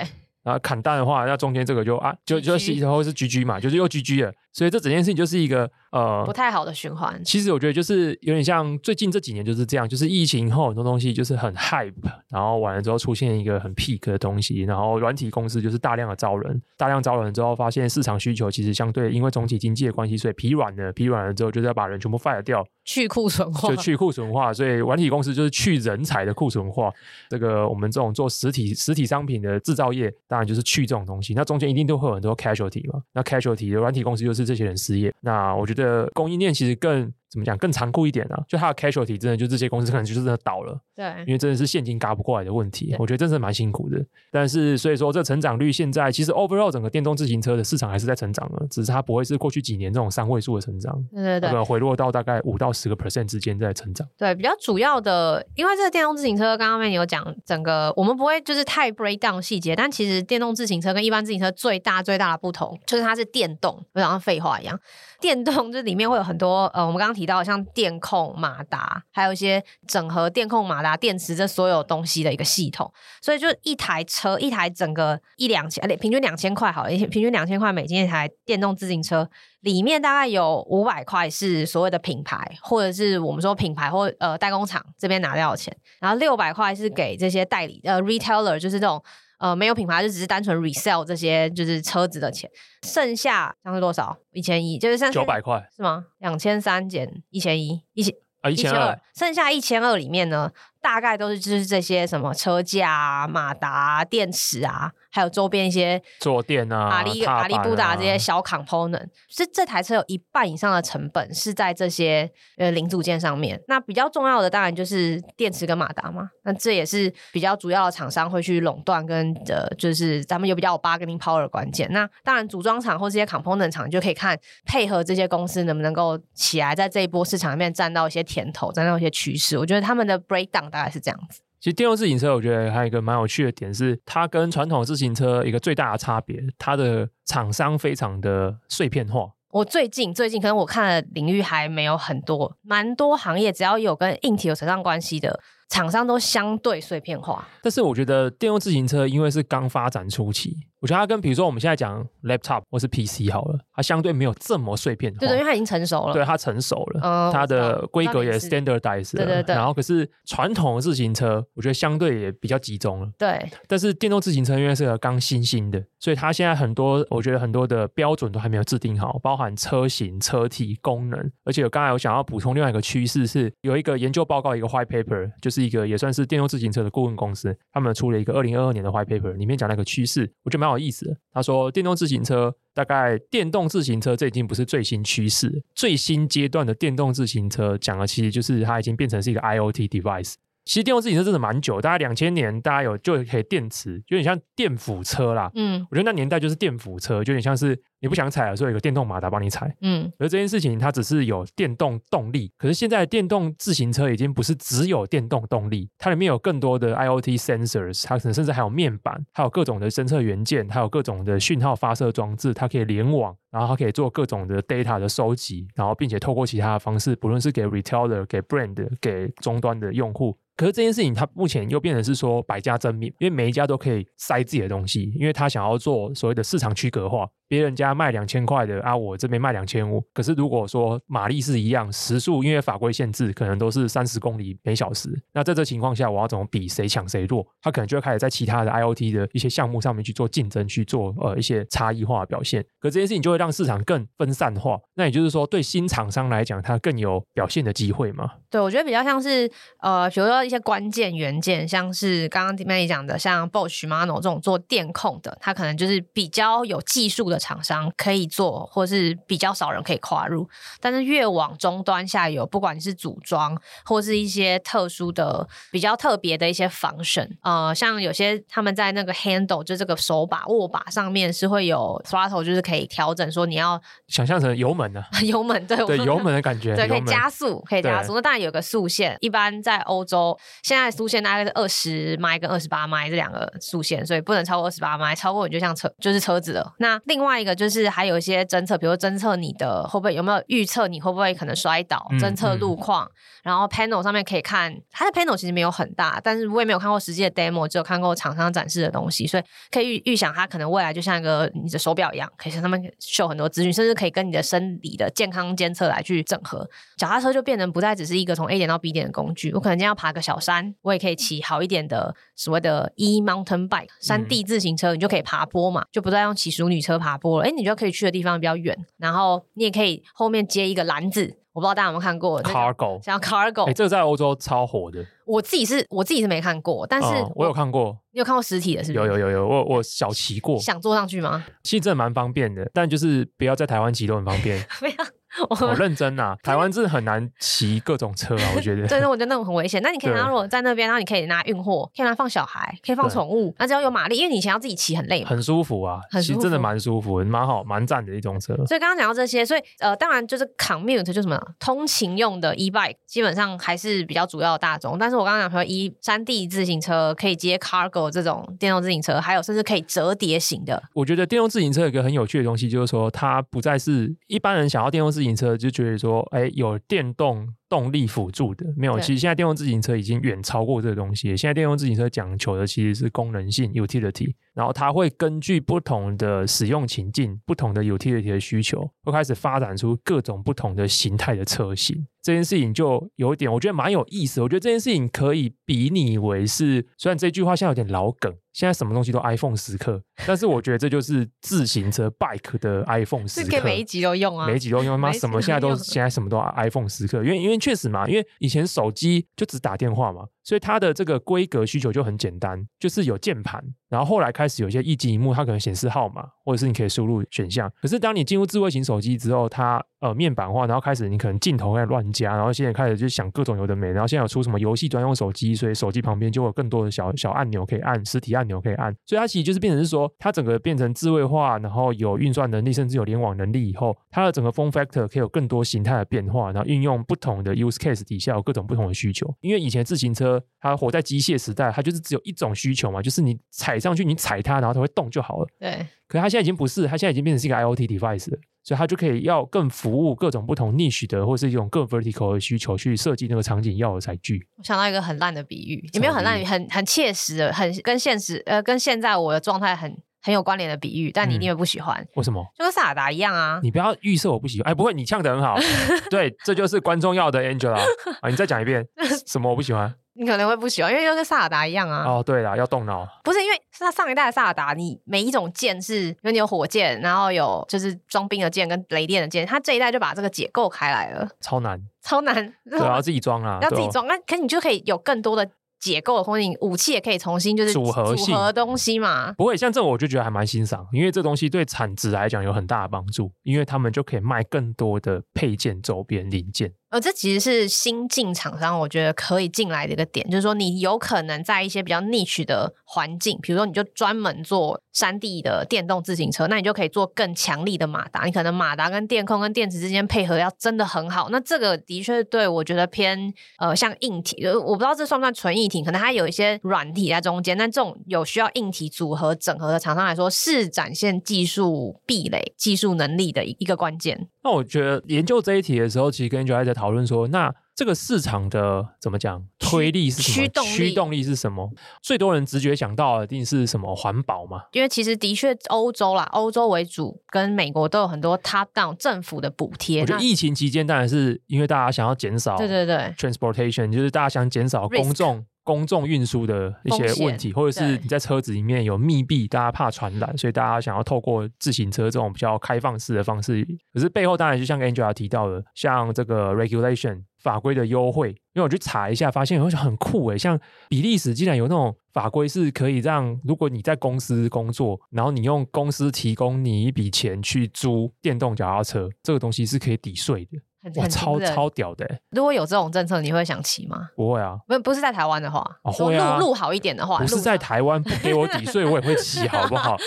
然后砍单的话，那中间这个就啊，就就以后是 GG 嘛，就是又 GG 了。所以这整件事情就是一个呃不太好的循环。其实我觉得就是有点像最近这几年就是这样，就是疫情后很多东西就是很 hype，然后完了之后出现一个很 peak 的东西，然后软体公司就是大量的招人，大量招人之后发现市场需求其实相对因为总体经济的关系，所以疲软了，疲软了之后就是要把人全部 fire 掉，去库存化，就去库存化。所以软体公司就是去人才的库存化。这个我们这种做实体实体商品的制造业，当然就是去这种东西。那中间一定都会有很多 casualty 嘛，那 casualty 的软体公司就是这些人失业。那我觉得供应链其实更。怎么讲更残酷一点呢、啊？就它的 casualty 真的就这些公司可能就真的倒了，对，因为真的是现金嘎不过来的问题。我觉得真的蛮辛苦的。但是所以说这成长率现在其实 overall 整个电动自行车的市场还是在成长的，只是它不会是过去几年这种三位数的成长，对对对，可能回落到大概五到十个 percent 之间在成长。对，比较主要的，因为这个电动自行车刚刚面有讲整个，我们不会就是太 break down 细节，但其实电动自行车跟一般自行车最大最大的不同就是它是电动，就像废话一样。电动就里面会有很多呃，我们刚刚提到像电控马达，还有一些整合电控马达、电池这所有东西的一个系统。所以就一台车，一台整个一两千，平均两千块好了，平均两千块美金一台电动自行车，里面大概有五百块是所谓的品牌，或者是我们说品牌或呃代工厂这边拿掉的钱，然后六百块是给这些代理呃 retailer，就是这种。呃，没有品牌就只是单纯 resell 这些就是车子的钱，剩下像是多少？一千一，就是剩下九百块是吗？两千三减一千一，一千啊一千二，剩下一千二里面呢，大概都是就是这些什么车架啊、马达啊、电池啊。还有周边一些坐垫啊、阿里阿里布达这些小 component，是这台车有一半以上的成本是在这些呃零组件上面。那比较重要的当然就是电池跟马达嘛。那这也是比较主要的厂商会去垄断跟呃，就是咱们有比较有 bargaining power 的关键。那当然组装厂或这些 component 厂就可以看配合这些公司能不能够起来，在这一波市场里面占到一些甜头，占到一些趋势。我觉得他们的 breakdown 大概是这样子。其实电动自行车，我觉得还有一个蛮有趣的点是，它跟传统自行车一个最大的差别，它的厂商非常的碎片化。我最近最近可能我看的领域还没有很多，蛮多行业只要有跟硬体有扯上关系的。厂商都相对碎片化，但是我觉得电动自行车因为是刚发展初期，我觉得它跟比如说我们现在讲 laptop 或是 PC 好了，它相对没有这么碎片化。对，对，因为它已经成熟了。对，它成熟了，嗯、它的规格也 standardized 了。对对对。然后可是传统的自行车，我觉得相对也比较集中了。对。但是电动自行车因为是个刚新兴的，所以它现在很多我觉得很多的标准都还没有制定好，包含车型、车体、功能。而且我刚才我想要补充另外一个趋势是，有一个研究报告，一个 white paper，就是一个也算是电。电动自行车的顾问公司，他们出了一个二零二二年的 white paper，里面讲了一个趋势，我觉得蛮有意思的。他说，电动自行车大概电动自行车这已经不是最新趋势，最新阶段的电动自行车讲的其实就是它已经变成是一个 IoT device。其实电动自行车真的蛮久，大概两千年，大家有就可以电池，有点像电辅车啦。嗯，我觉得那年代就是电辅车，就有点像是你不想踩的时候，有个电动马达帮你踩。嗯，而这件事情它只是有电动动力，可是现在的电动自行车已经不是只有电动动力，它里面有更多的 IoT sensors，它可能甚至还有面板，还有各种的侦测元件，还有各种的讯号发射装置，它可以联网，然后它可以做各种的 data 的收集，然后并且透过其他的方式，不论是给 retailer、给 brand、给终端的用户。可是这件事情，它目前又变成是说百家争鸣，因为每一家都可以塞自己的东西，因为他想要做所谓的市场区隔化。别人家卖两千块的啊，我这边卖两千五。可是如果说马力是一样，时速因为法规限制，可能都是三十公里每小时。那在这情况下，我要怎么比谁强谁弱？他可能就会开始在其他的 IoT 的一些项目上面去做竞争，去做呃一些差异化表现。可这件事情就会让市场更分散化。那也就是说，对新厂商来讲，它更有表现的机会嘛？对，我觉得比较像是呃，比如说一些关键元件，像是刚刚 Mandy 讲的，像 Bosch、Mando 这种做电控的，它可能就是比较有技术的。厂商可以做，或是比较少人可以跨入。但是越往终端下游，不管你是组装，或是一些特殊的、比较特别的一些 function，呃，像有些他们在那个 handle，就这个手把握把上面是会有 throttle，就是可以调整说你要想象成油门的、啊、油门，对对，油门的感觉，对，可以加速，可以加速。那当然有个速限，一般在欧洲现在速限大概是二十迈跟二十八迈这两个速限，所以不能超过二十八迈，超过你就像车就是车子了。那另外。另外一个就是还有一些侦测，比如侦测你的会不会有没有预测你会不会可能摔倒，侦测路况，嗯。嗯、然后 panel 上面可以看它的 panel 其实没有很大，但是我也没有看过实际的 demo，只有看过厂商展示的东西，所以可以预预想它可能未来就像一个你的手表一样，可以向他们秀很多资讯，甚至可以跟你的生理的健康监测来去整合。脚踏车就变成不再只是一个从 A 点到 B 点的工具，我可能今天要爬个小山，我也可以骑好一点的所谓的 E mountain bike 山地自行车，你就可以爬坡嘛，就不再用骑淑女车爬坡了。哎，你就可以去的地方比较远，然后你也可以后面接一个篮子，我不知道大家有没有看过 cargo，像 cargo，哎，这个在欧洲超火的。我自己是我自己是没看过，但是我，有看过。你有看过实体的？是？有有有有，我我小骑过。想坐上去吗？其实真的蛮方便的，但就是不要在台湾骑都很方便。没有。我、哦、认真呐、啊，台湾真的很难骑各种车啊，我觉得。对，那我觉得那种很危险。那你可以拿，如果在那边，然后你可以拿运货，可以拿放小孩，可以放宠物，那只要有马力，因为你以前要自己骑很累嘛。很舒服啊，很舒服，其实真的蛮舒服，蛮好，蛮赞的一种车。所以刚刚讲到这些，所以呃，当然就是 commute 就什么通勤用的 e bike，基本上还是比较主要的大众。但是我刚刚讲说，一山地自行车可以接 cargo 这种电动自行车，还有甚至可以折叠型的。我觉得电动自行车有一个很有趣的东西，就是说它不再是一般人想要电动自行车就觉得。说，哎，有电动动力辅助的没有？其实现在电动自行车已经远超过这个东西。现在电动自行车讲求的其实是功能性 （utility），然后它会根据不同的使用情境、不同的 utility 的需求，会开始发展出各种不同的形态的车型。这件事情就有一点，我觉得蛮有意思。我觉得这件事情可以比拟为是，虽然这句话现在有点老梗，现在什么东西都 iPhone 时刻，但是我觉得这就是自行车 bike 的 iPhone 时刻。每一集都用啊，每一集都用，妈什么现在都现在什么都 iPhone 时刻，因为因为确实嘛，因为以前手机就只打电话嘛。所以它的这个规格需求就很简单，就是有键盘，然后后来开始有一些液晶萤幕，它可能显示号码，或者是你可以输入选项。可是当你进入智慧型手机之后，它呃面板化，然后开始你可能镜头在乱加，然后现在开始就想各种有的没，然后现在有出什么游戏专用手机，所以手机旁边就有更多的小小按钮可以按，实体按钮可以按。所以它其实就是变成是说，它整个变成智慧化，然后有运算能力，甚至有联网能力以后，它的整个 form factor 可以有更多形态的变化，然后运用不同的 use case 底下有各种不同的需求。因为以前自行车它活在机机械时代，它就是只有一种需求嘛，就是你踩上去，你踩它，然后它会动就好了。对。可是它现在已经不是，它现在已经变成是一个 IoT device 了。所以它就可以要更服务各种不同 niche 的，或是一种更 vertical 的需求去设计那个场景要的载具。我想到一个很烂的比喻，也没有很烂，很很切实的，很跟现实呃，跟现在我的状态很很有关联的比喻，但你一定会不喜欢。嗯、为什么？就跟萨尔达一样啊！你不要预设我不喜欢。哎，不会，你呛的很好。对，这就是观众要的 Angela 啊！你再讲一遍，什么我不喜欢？你可能会不喜欢，因为又跟萨尔达一样啊。哦，对啦，要动脑。不是因为是他上一代的萨尔达，你每一种剑是，因为你有火箭，然后有就是装兵的剑跟雷电的剑，他这一代就把这个解构开来了。超难，超难。对，要自己装啊，要自己装。那可你就可以有更多的。解构的空间，武器也可以重新就是组合组合东西嘛。不会像这种，我就觉得还蛮欣赏，因为这东西对产值来讲有很大的帮助，因为他们就可以卖更多的配件、周边零件。呃，这其实是新进厂商，我觉得可以进来的一个点，就是说你有可能在一些比较 niche 的环境，比如说你就专门做山地的电动自行车，那你就可以做更强力的马达。你可能马达跟电控跟电池之间配合要真的很好，那这个的确对我觉得偏呃像硬体，我不知道这算不算纯硬体，可能它有一些软体在中间。但这种有需要硬体组合整合的厂商来说，是展现技术壁垒、技术能力的一个关键。那我觉得研究这一题的时候，其实跟 Angela 在讨论说，那这个市场的怎么讲推力是什么？驱动力，驱动力是什么？最多人直觉想到的一定是什么环保嘛？因为其实的确欧洲啦，欧洲为主，跟美国都有很多 top down 政府的补贴。我觉得疫情期间当然是因为大家想要减少，对对对，transportation 就是大家想减少公众。公众运输的一些问题，或者是你在车子里面有密闭，大家怕传染，所以大家想要透过自行车这种比较开放式的方式。可是背后当然就像 Angela 提到的，像这个 regulation 法规的优惠，因为我去查一下，发现好像很酷诶，像比利时竟然有那种法规是可以让，如果你在公司工作，然后你用公司提供你一笔钱去租电动脚踏车，这个东西是可以抵税的。哇，超超屌的！如果有这种政策，你会想骑吗？不会啊，不不是在台湾的话，哦、会啊，路路好一点的话，不是在台湾不给我抵税，我也会骑，好不好？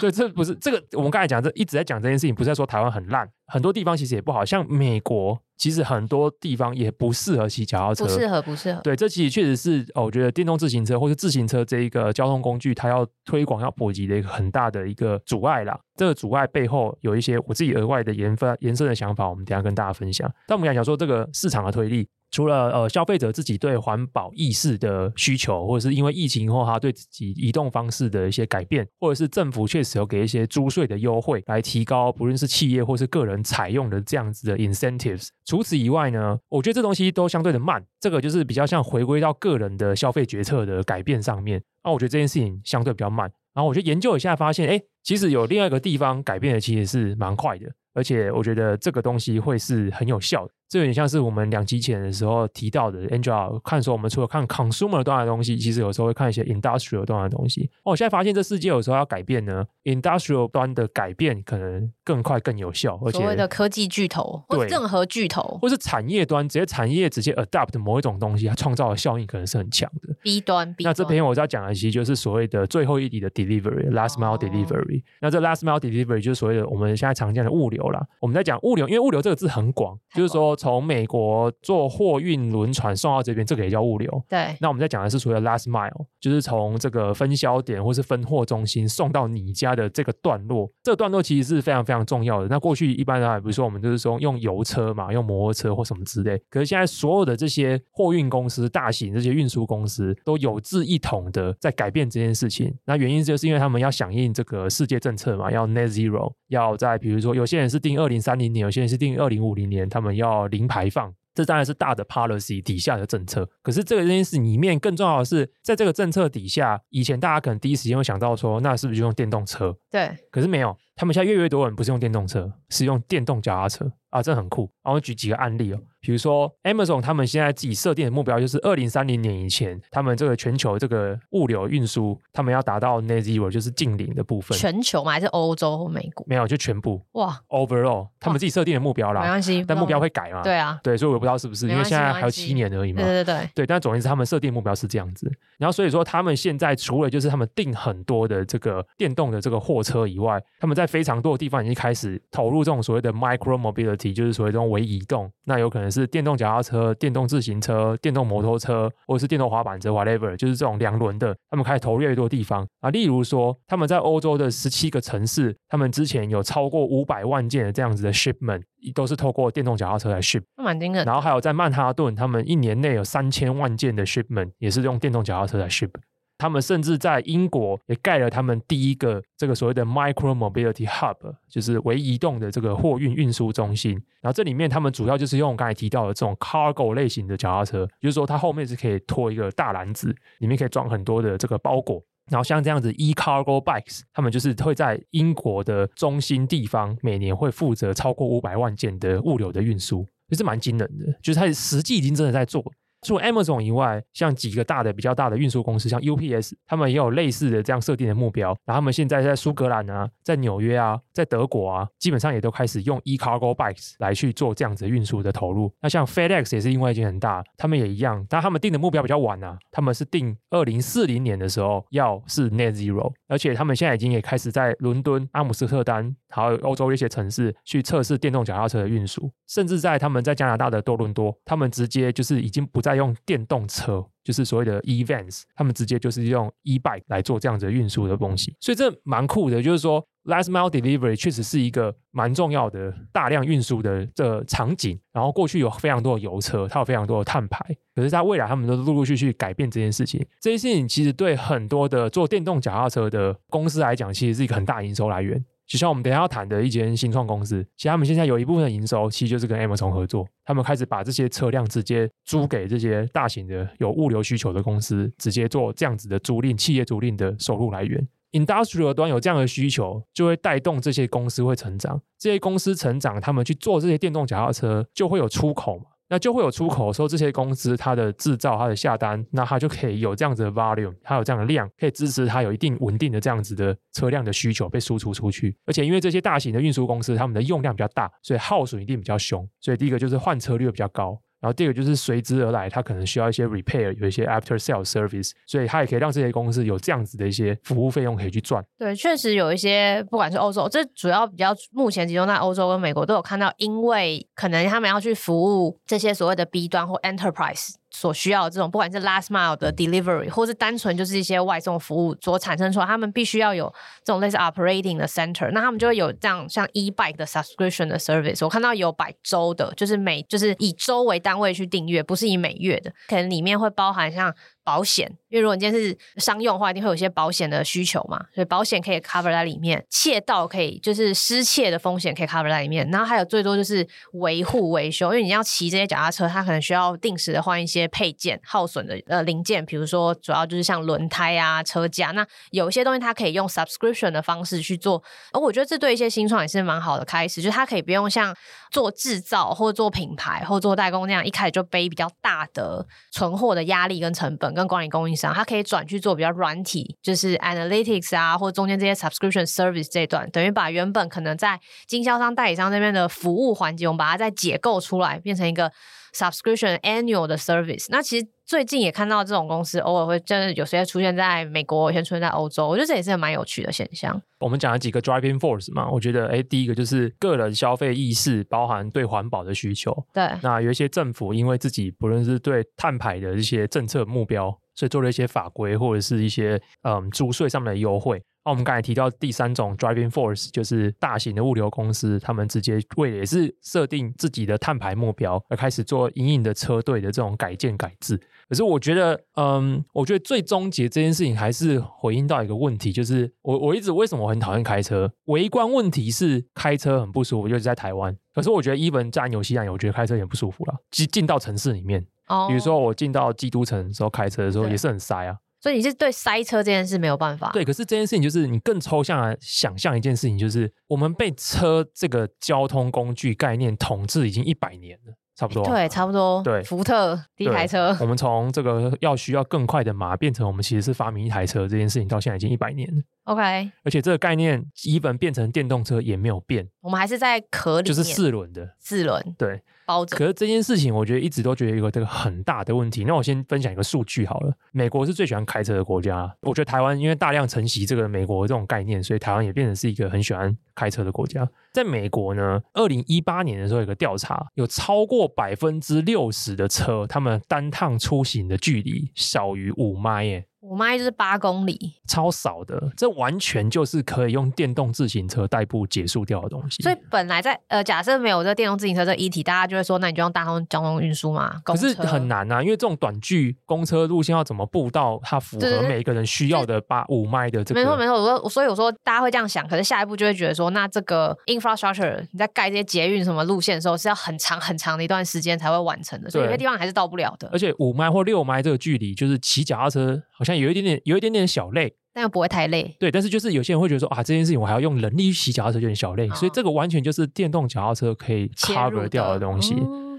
对，这不是这个，我们刚才讲这一直在讲这件事情，不是在说台湾很烂。很多地方其实也不好，像美国，其实很多地方也不适合骑脚踏车，不适合，不适合。对，这其实确实是哦，我觉得电动自行车或者自行车这一个交通工具，它要推广、要普及的一个很大的一个阻碍啦。这个阻碍背后有一些我自己额外的研发延伸的想法，我们等一下跟大家分享。但我们想讲说这个市场的推力。除了呃消费者自己对环保意识的需求，或者是因为疫情后他对自己移动方式的一些改变，或者是政府确实有给一些租税的优惠来提高不论是企业或是个人采用的这样子的 incentives。除此以外呢，我觉得这东西都相对的慢，这个就是比较像回归到个人的消费决策的改变上面。那我觉得这件事情相对比较慢。然后我就研究一下，发现哎，其实有另外一个地方改变的其实是蛮快的。而且我觉得这个东西会是很有效的，这有点像是我们两集前的时候提到的。Angela 看说，我们除了看 consumer 端的东西，其实有时候会看一些 industrial 端的东西。哦，我现在发现这世界有时候要改变呢，industrial 端的改变可能更快更有效。而且所谓的科技巨头，或者任何巨头，或是产业端直接产业直接 adapt 某一种东西，它创造的效应可能是很强的。B 端，B 端，那这篇我在讲的其实就是所谓的最后一里的 delivery，last mile delivery。那这 last mile delivery 就是所谓的我们现在常见的物流啦。我们在讲。物流，因为物流这个字很广，就是说从美国坐货运轮船送到这边，这个也叫物流。对。那我们在讲的是所谓的 last mile，就是从这个分销点或是分货中心送到你家的这个段落。这个段落其实是非常非常重要的。那过去一般的，比如说我们就是说用油车嘛，用摩托车或什么之类。可是现在所有的这些货运公司、大型这些运输公司都有志一同的在改变这件事情。那原因就是因为他们要响应这个世界政策嘛，要 net zero，要在比如说有些人是定二零三零年。有些人是定二零五零年，他们要零排放，这当然是大的 policy 底下的政策。可是这个这件事里面更重要的是，在这个政策底下，以前大家可能第一时间会想到说，那是不是就用电动车？对，可是没有。他们现在越来越多人不是用电动车，是用电动脚踏车啊，这很酷。然后举几个案例哦，比如说 Amazon，他们现在自己设定的目标就是二零三零年以前，他们这个全球这个物流运输，他们要达到 Net Zero，就是近零的部分。全球吗？还是欧洲或美国？没有，就全部。哇，Overall，他们自己设定的目标啦。没关系，但目标会改嘛？对啊，对，所以我不知道是不是，因为现在还有七年而已嘛。对对对对，但总之他们设定目标是这样子。然后所以说，他们现在除了就是他们订很多的这个电动的这个货车以外，他们在在非常多的地方已经开始投入这种所谓的 micro mobility，就是所谓这种微移动。那有可能是电动脚踏车、电动自行车、电动摩托车，或者是电动滑板车，whatever，就是这种两轮的。他们开始投入越多地方啊，例如说他们在欧洲的十七个城市，他们之前有超过五百万件的这样子的 shipment，都是透过电动脚踏车来 ship，蛮惊人。然后还有在曼哈顿，他们一年内有三千万件的 shipment，也是用电动脚踏车来 ship。他们甚至在英国也盖了他们第一个这个所谓的 micro mobility hub，就是微移动的这个货运运输中心。然后这里面他们主要就是用刚才提到的这种 cargo 类型的脚踏车，就是说它后面是可以拖一个大篮子，里面可以装很多的这个包裹。然后像这样子 e-cargo bikes，他们就是会在英国的中心地方每年会负责超过五百万件的物流的运输，就是蛮惊人的，就是它实际已经真的在做。除 Amazon 以外，像几个大的、比较大的运输公司，像 UPS，他们也有类似的这样设定的目标。然后他们现在在苏格兰啊，在纽约啊，在德国啊，基本上也都开始用 e-cargo bikes 来去做这样子的运输的投入。那像 FedEx 也是另外一件很大，他们也一样，但他们定的目标比较晚啊，他们是定二零四零年的时候要是 Net Zero，而且他们现在已经也开始在伦敦、阿姆斯特丹，还有欧洲一些城市去测试电动脚踏车的运输，甚至在他们在加拿大的多伦多，他们直接就是已经不在用电动车，就是所谓的 e-vans，他们直接就是用 e-bike 来做这样子的运输的东西，所以这蛮酷的。就是说，last mile delivery 确实是一个蛮重要的大量运输的这场景。然后过去有非常多的油车，它有非常多的碳排，可是在未来他们都陆陆续续改变这件事情。这些事情其实对很多的做电动脚踏车的公司来讲，其实是一个很大营收来源。就像我们等下要谈的一间新创公司，其实他们现在有一部分的营收，其实就是跟 Amazon 合作。他们开始把这些车辆直接租给这些大型的有物流需求的公司，直接做这样子的租赁、企业租赁的收入来源。Industrial 端有这样的需求，就会带动这些公司会成长。这些公司成长，他们去做这些电动脚踏车，就会有出口嘛。那就会有出口说，这些公司它的制造、它的下单，那它就可以有这样子的 volume，它有这样的量，可以支持它有一定稳定的这样子的车辆的需求被输出出去。而且因为这些大型的运输公司，他们的用量比较大，所以耗损一定比较凶。所以第一个就是换车率比较高。然后第二个就是随之而来，它可能需要一些 repair，有一些 after sales service，所以它也可以让这些公司有这样子的一些服务费用可以去赚。对，确实有一些，不管是欧洲，这主要比较目前集中在欧洲跟美国都有看到，因为可能他们要去服务这些所谓的 B 端或 enterprise。所需要的这种，不管是 last mile 的 delivery，或是单纯就是一些外送服务所产生出来，他们必须要有这种类似 operating 的 center，那他们就会有这样像 e-bike 的 subscription 的 service。我看到有百周的，就是每就是以周为单位去订阅，不是以每月的，可能里面会包含像。保险，因为如果你今天是商用的话，一定会有些保险的需求嘛，所以保险可以 cover 在里面，窃盗可以就是失窃的风险可以 cover 在里面，然后还有最多就是维护维修，因为你要骑这些脚踏车，它可能需要定时的换一些配件、耗损的呃零件，比如说主要就是像轮胎啊、车架，那有一些东西它可以用 subscription 的方式去做，而我觉得这对一些新创也是蛮好的开始，就是它可以不用像做制造或做品牌或做代工那样一开始就背比较大的存货的压力跟成本。跟管理供应商，他可以转去做比较软体，就是 analytics 啊，或中间这些 subscription service 这一段，等于把原本可能在经销商、代理商那边的服务环节，我们把它再解构出来，变成一个 subscription annual 的 service。那其实最近也看到这种公司偶尔会真的有些出现在美国，有些出现在欧洲，我觉得这也是蛮有趣的现象。我们讲了几个 driving force 嘛，我觉得哎，第一个就是个人消费意识，包含对环保的需求。对，那有一些政府因为自己不论是对碳排的一些政策目标，所以做了一些法规或者是一些嗯租税上面的优惠。那我们刚才提到第三种 driving force 就是大型的物流公司，他们直接为也是设定自己的碳排目标而开始做营运的车队的这种改建改制。可是我觉得，嗯，我觉得最终结这件事情还是回应到一个问题，就是我我一直为什么我很讨厌开车？微观问题是开车很不舒服，尤其在台湾。可是我觉得，even 在纽西兰，我觉得开车也不舒服了。进进到城市里面，哦，比如说我进到基督城的时候开车的时候也是很塞啊。所以你是对塞车这件事没有办法？对，可是这件事情就是你更抽象的想象一件事情，就是我们被车这个交通工具概念统治已经一百年了。差不多，对，差不多，对，福特第一台车，我们从这个要需要更快的马，变成我们其实是发明一台车这件事情，到现在已经一百年了。OK，而且这个概念，even 变成电动车也没有变，我们还是在壳里面，就是四轮的，四轮，对。包着。可是这件事情，我觉得一直都觉得一个这个很大的问题。那我先分享一个数据好了。美国是最喜欢开车的国家，我觉得台湾因为大量承袭这个美国这种概念，所以台湾也变成是一个很喜欢开车的国家。在美国呢，二零一八年的时候有个调查，有超过百分之六十的车，他们单趟出行的距离小于五迈耶。五迈就是八公里，超少的，这完全就是可以用电动自行车代步结束掉的东西。所以本来在呃，假设没有这电动自行车这议题，大家就会说，那你就用大众交通运输嘛。可是很难啊，因为这种短距公车路线要怎么布到它符合每一个人需要的八五迈的这个？没错没错，我说所以我说大家会这样想，可是下一步就会觉得说，那这个 infrastructure 你在盖这些捷运什么路线的时候，是要很长很长的一段时间才会完成的，所以有些地方还是到不了的。而且五迈或六迈这个距离，就是骑脚踏车好像有一点点，有一点点。小累，但又不会太累。对，但是就是有些人会觉得说啊，这件事情我还要用人力去骑脚踏车，有点小累。哦、所以这个完全就是电动脚踏车可以 cover 掉的东西。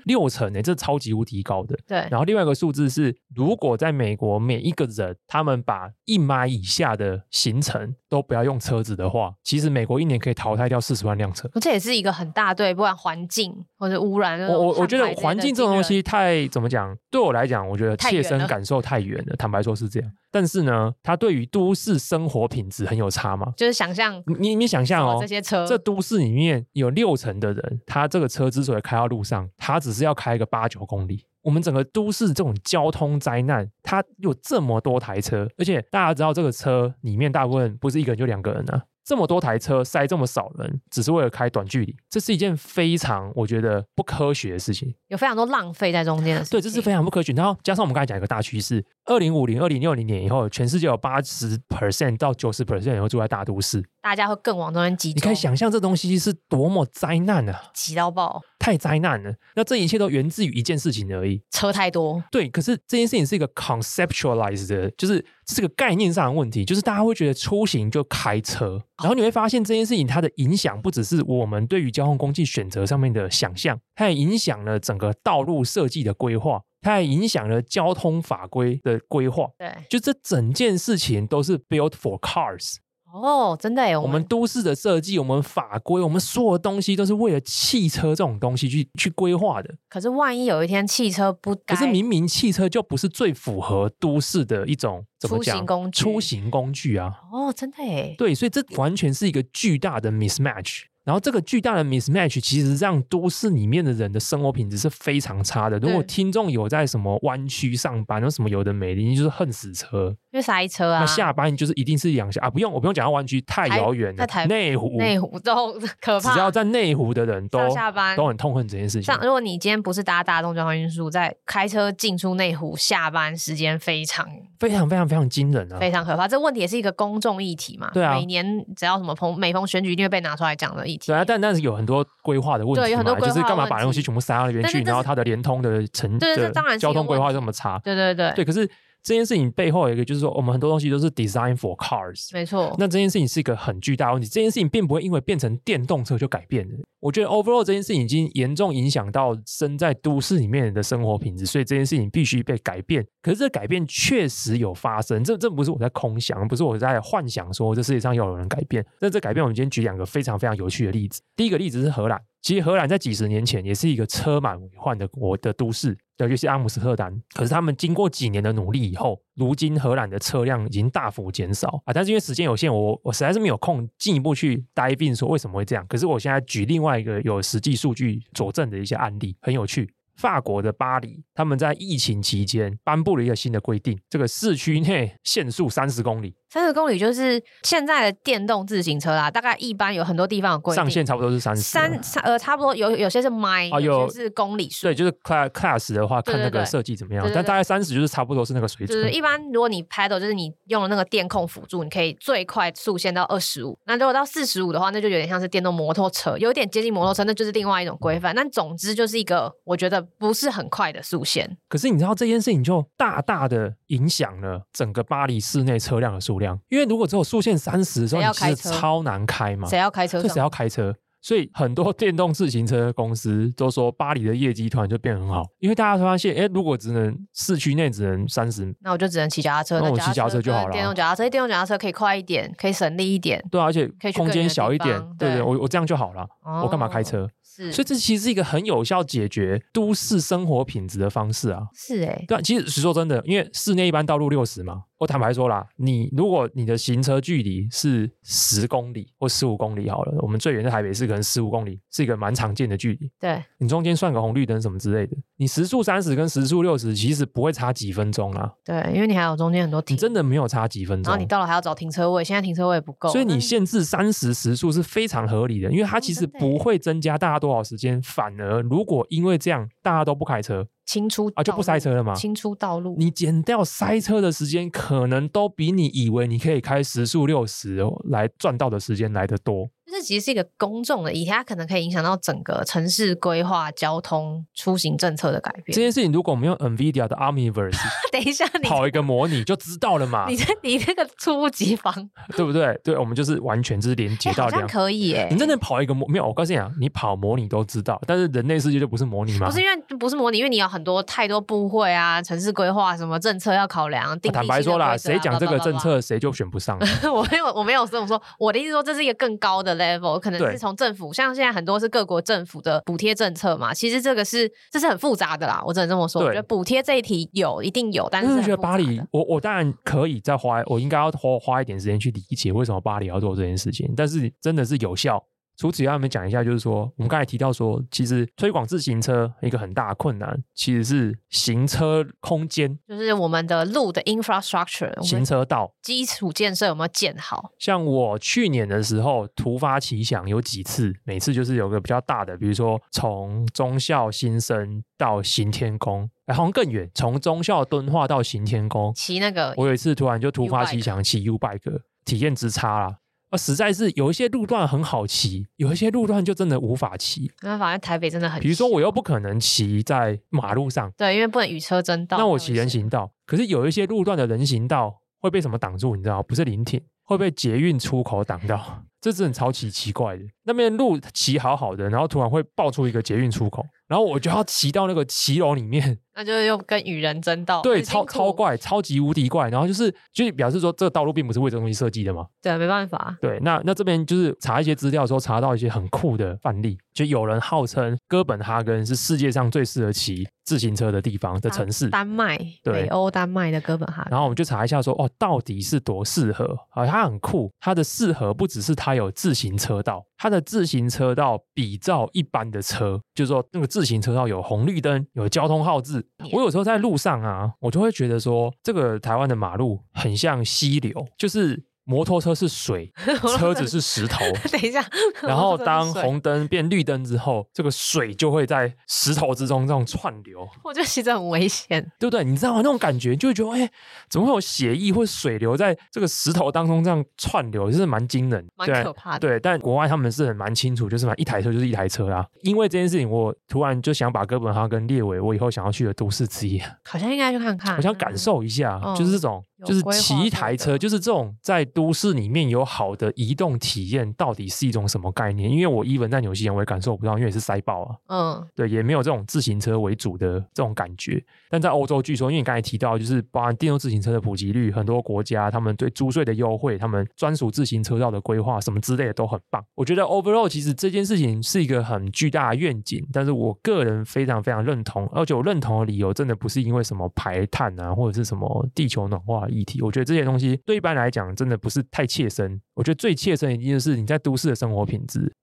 六成呢，这超级无敌高的。对。然后另外一个数字是，如果在美国每一个人他们把一迈以下的行程都不要用车子的话，其实美国一年可以淘汰掉四十万辆车。这也是一个很大对，不管环境或者污染。我我我觉得环境这种东西太怎么讲？对我来讲，我觉得切身感受太远。了坦白说是这样。但是呢，它对于都市生活品质很有差嘛？就是想象你你想象哦，这些车，这都市里面有六成的人，他这个车之所以开到路上，他只是要开个八九公里。我们整个都市这种交通灾难，它有这么多台车，而且大家知道这个车里面大部分不是一个人就两个人呢、啊。这么多台车塞这么少人，只是为了开短距离，这是一件非常我觉得不科学的事情，有非常多浪费在中间的事情。对，这是非常不科学。然后加上我们刚才讲一个大趋势，二零五零、二零六零年以后，全世界有八十 percent 到九十 percent 人会住在大都市，大家会更往中间集中。你可以想象这东西是多么灾难啊！挤到爆，太灾难了。那这一切都源自于一件事情而已，车太多。对，可是这件事情是一个 conceptualized 的，就是这个概念上的问题，就是大家会觉得出行就开车。然后你会发现这件事情它的影响不只是我们对于交通工具选择上面的想象，它也影响了整个道路设计的规划，它也影响了交通法规的规划。对，就这整件事情都是 built for cars。哦，真的耶！我们都市的设计，我们法规，我们所有东西都是为了汽车这种东西去去规划的。可是万一有一天汽车不，可是明明汽车就不是最符合都市的一种怎么讲？出行工具，出行工具啊！哦，真的耶！对，所以这完全是一个巨大的 mismatch。然后这个巨大的 mismatch 其实让都市里面的人的生活品质是非常差的。如果听众有在什么湾区上班，有什么有的没的，你就是恨死车，塞车啊。那下班就是一定是两下啊，不用，我不用讲到湾区太遥远了。台内湖，内湖都可怕。只要在内湖的人都下班都很痛恨这件事情。像如果你今天不是搭大众交通运输，在开车进出内湖，下班时间非常非常非常非常惊人啊，非常可怕。这问题也是一个公众议题嘛？对啊，每年只要什么逢每逢选举，一定会被拿出来讲的议题。对啊，但但是有。很多规划的问题嘛，对，有很多就是干嘛把东西全部塞到那边去，然后它的连通的成对，这当然交通规划这么差，对对对，对，可是。这件事情背后有一个，就是说，我们很多东西都是 design for cars，没错。那这件事情是一个很巨大的问题。这件事情并不会因为变成电动车就改变的。我觉得 overall 这件事情已经严重影响到身在都市里面的生活品质，所以这件事情必须被改变。可是这改变确实有发生，这这不是我在空想，不是我在幻想说这世界上要有人改变。那这改变，我们今天举两个非常非常有趣的例子。第一个例子是荷兰，其实荷兰在几十年前也是一个车满为患的国的都市。尤其是阿姆斯特丹，可是他们经过几年的努力以后，如今荷兰的车辆已经大幅减少啊。但是因为时间有限，我我实在是没有空进一步去 dive in 说为什么会这样。可是我现在举另外一个有实际数据佐证的一些案例，很有趣。法国的巴黎，他们在疫情期间颁布了一个新的规定，这个市区内限速三十公里。三十公里就是现在的电动自行车啦，大概一般有很多地方有规定，上限差不多是三十。三呃，差不多有有些是 mile，啊，有些是公里数。对，就是 class class 的话，看那个设计怎么样。但大概三十就是差不多是那个水准。就是一般如果你 pedal 就是你用了那个电控辅助，你可以最快速限到二十五。那如果到四十五的话，那就有点像是电动摩托车，有点接近摩托车，那就是另外一种规范。但总之就是一个我觉得不是很快的速限。可是你知道这件事情就大大的影响了整个巴黎市内车辆的数量，因为如果只有速限三十的时候，你其实超难开嘛。谁要开车？这谁要开车？所以很多电动自行车公司都说巴黎的业绩突然就变很好，因为大家发现，哎，如果只能市区内只能三十，那我就只能骑脚踏车，那我骑脚踏车就好了。电动脚踏车，电动脚踏车可以快一点，可以省力一点，对啊，而且空间小一点，对对，我我这样就好了，哦、我干嘛开车？是，所以这其实是一个很有效解决都市生活品质的方式啊。是哎、欸，对啊，其实实说真的，因为室内一般道路六十嘛。我坦白说啦，你如果你的行车距离是十公里或十五公里好了，我们最远在台北市可能十五公里是一个蛮常见的距离。对，你中间算个红绿灯什么之类的，你时速三十跟时速六十其实不会差几分钟啦。对，因为你还有中间很多停，你真的没有差几分钟。然后你到了还要找停车位，现在停车位不够，所以你限制三十时速是非常合理的，因为它其实不会增加大家多少时间，反而如果因为这样大家都不开车。清出啊，就不塞车了吗？清出道路，你减掉塞车的时间，可能都比你以为你可以开时速六十来赚到的时间来得多。这其实是一个公众的议题，它可能可以影响到整个城市规划、交通出行政策的改变。这件事情，如果我们用 NVIDIA 的 Omniverse，等一下你跑一个模拟就知道了嘛？你这你这个猝不及防，对不对？对，我们就是完全就是连接到这样、欸、可以耶。你真的跑一个模没有？我告诉你啊，你跑模拟都知道，但是人类世界就不是模拟吗？不是因为不是模拟，因为你有很多太多部会啊，城市规划什么政策要考量。啊、坦白说啦，谁讲这个政策，谁就选不上。我没有，我没有这么说。我的意思说，这是一个更高的 level，可能是。从政府，像现在很多是各国政府的补贴政策嘛，其实这个是这是很复杂的啦，我只能这么说。我觉得补贴这一题有一定有，但是，我觉得巴黎，我我当然可以再花，我应该要花花一点时间去理解为什么巴黎要做这件事情，但是真的是有效。除此以外，我们讲一下，就是说，我们刚才提到说，其实推广自行车一个很大的困难，其实是行车空间，就是我们的路的 infrastructure，行车道基础建设有没有建好？像我去年的时候突发奇想，有几次，每次就是有个比较大的，比如说从中校新生到行天宫，哎，好像更远，从中校敦化到行天宫，骑那个，我有一次突然就突发奇想骑 U bike，体验之差啦。啊，实在是有一些路段很好骑，有一些路段就真的无法骑。那反正台北真的很，比如说我又不可能骑在马路上，对，因为不能与车争道。那我骑人行道，可是有一些路段的人行道会被什么挡住？你知道，不是临停，会被捷运出口挡到，这真的超级奇怪的。那边路骑好好的，然后突然会爆出一个捷运出口。然后我就要骑到那个骑楼里面，那就是又跟与人争道，对，超超怪，超级无敌怪。然后就是，就表示说这个道路并不是为这东西设计的嘛。对，没办法。对，那那这边就是查一些资料的时候，查到一些很酷的范例，就有人号称哥本哈根是世界上最适合骑自行车的地方的城市，丹麦，对，北欧丹麦的哥本哈根。然后我们就查一下说，哦，到底是多适合啊？它很酷，它的适合不只是它有自行车道，它的自行车道比照一般的车，就是说那个自行车道有红。红绿灯有交通号志，我有时候在路上啊，我就会觉得说，这个台湾的马路很像溪流，就是。摩托车是水，车子是石头。等一下，然后当红灯变绿灯之后，这个水就会在石头之中这样串流。我觉得其实很危险，对不对？你知道吗？那种感觉就会觉得，哎，怎么会有血液或水流在这个石头当中这样串流？就是蛮惊人，蛮可怕的。对，但国外他们是很蛮清楚，就是嘛，一台车就是一台车啦。因为这件事情，我突然就想把哥本哈根列为我以后想要去的都市之一。好像应该去看看，我想感受一下，嗯、就是这种。就是骑一台车，就是这种在都市里面有好的移动体验，到底是一种什么概念？因为我 even 在纽西兰，我也感受不到，因为是塞爆啊。嗯，对，也没有这种自行车为主的这种感觉。但在欧洲，据说，因为你刚才提到，就是包含电动自行车的普及率，很多国家他们对租税的优惠，他们专属自行车道的规划，什么之类的都很棒。我觉得 overall 其实这件事情是一个很巨大的愿景，但是我个人非常非常认同，而且我认同的理由真的不是因为什么排碳啊，或者是什么地球暖化的议题。我觉得这些。东西对一般来讲真的不是太切身，我觉得最切身一定就是你在都市的生活品质。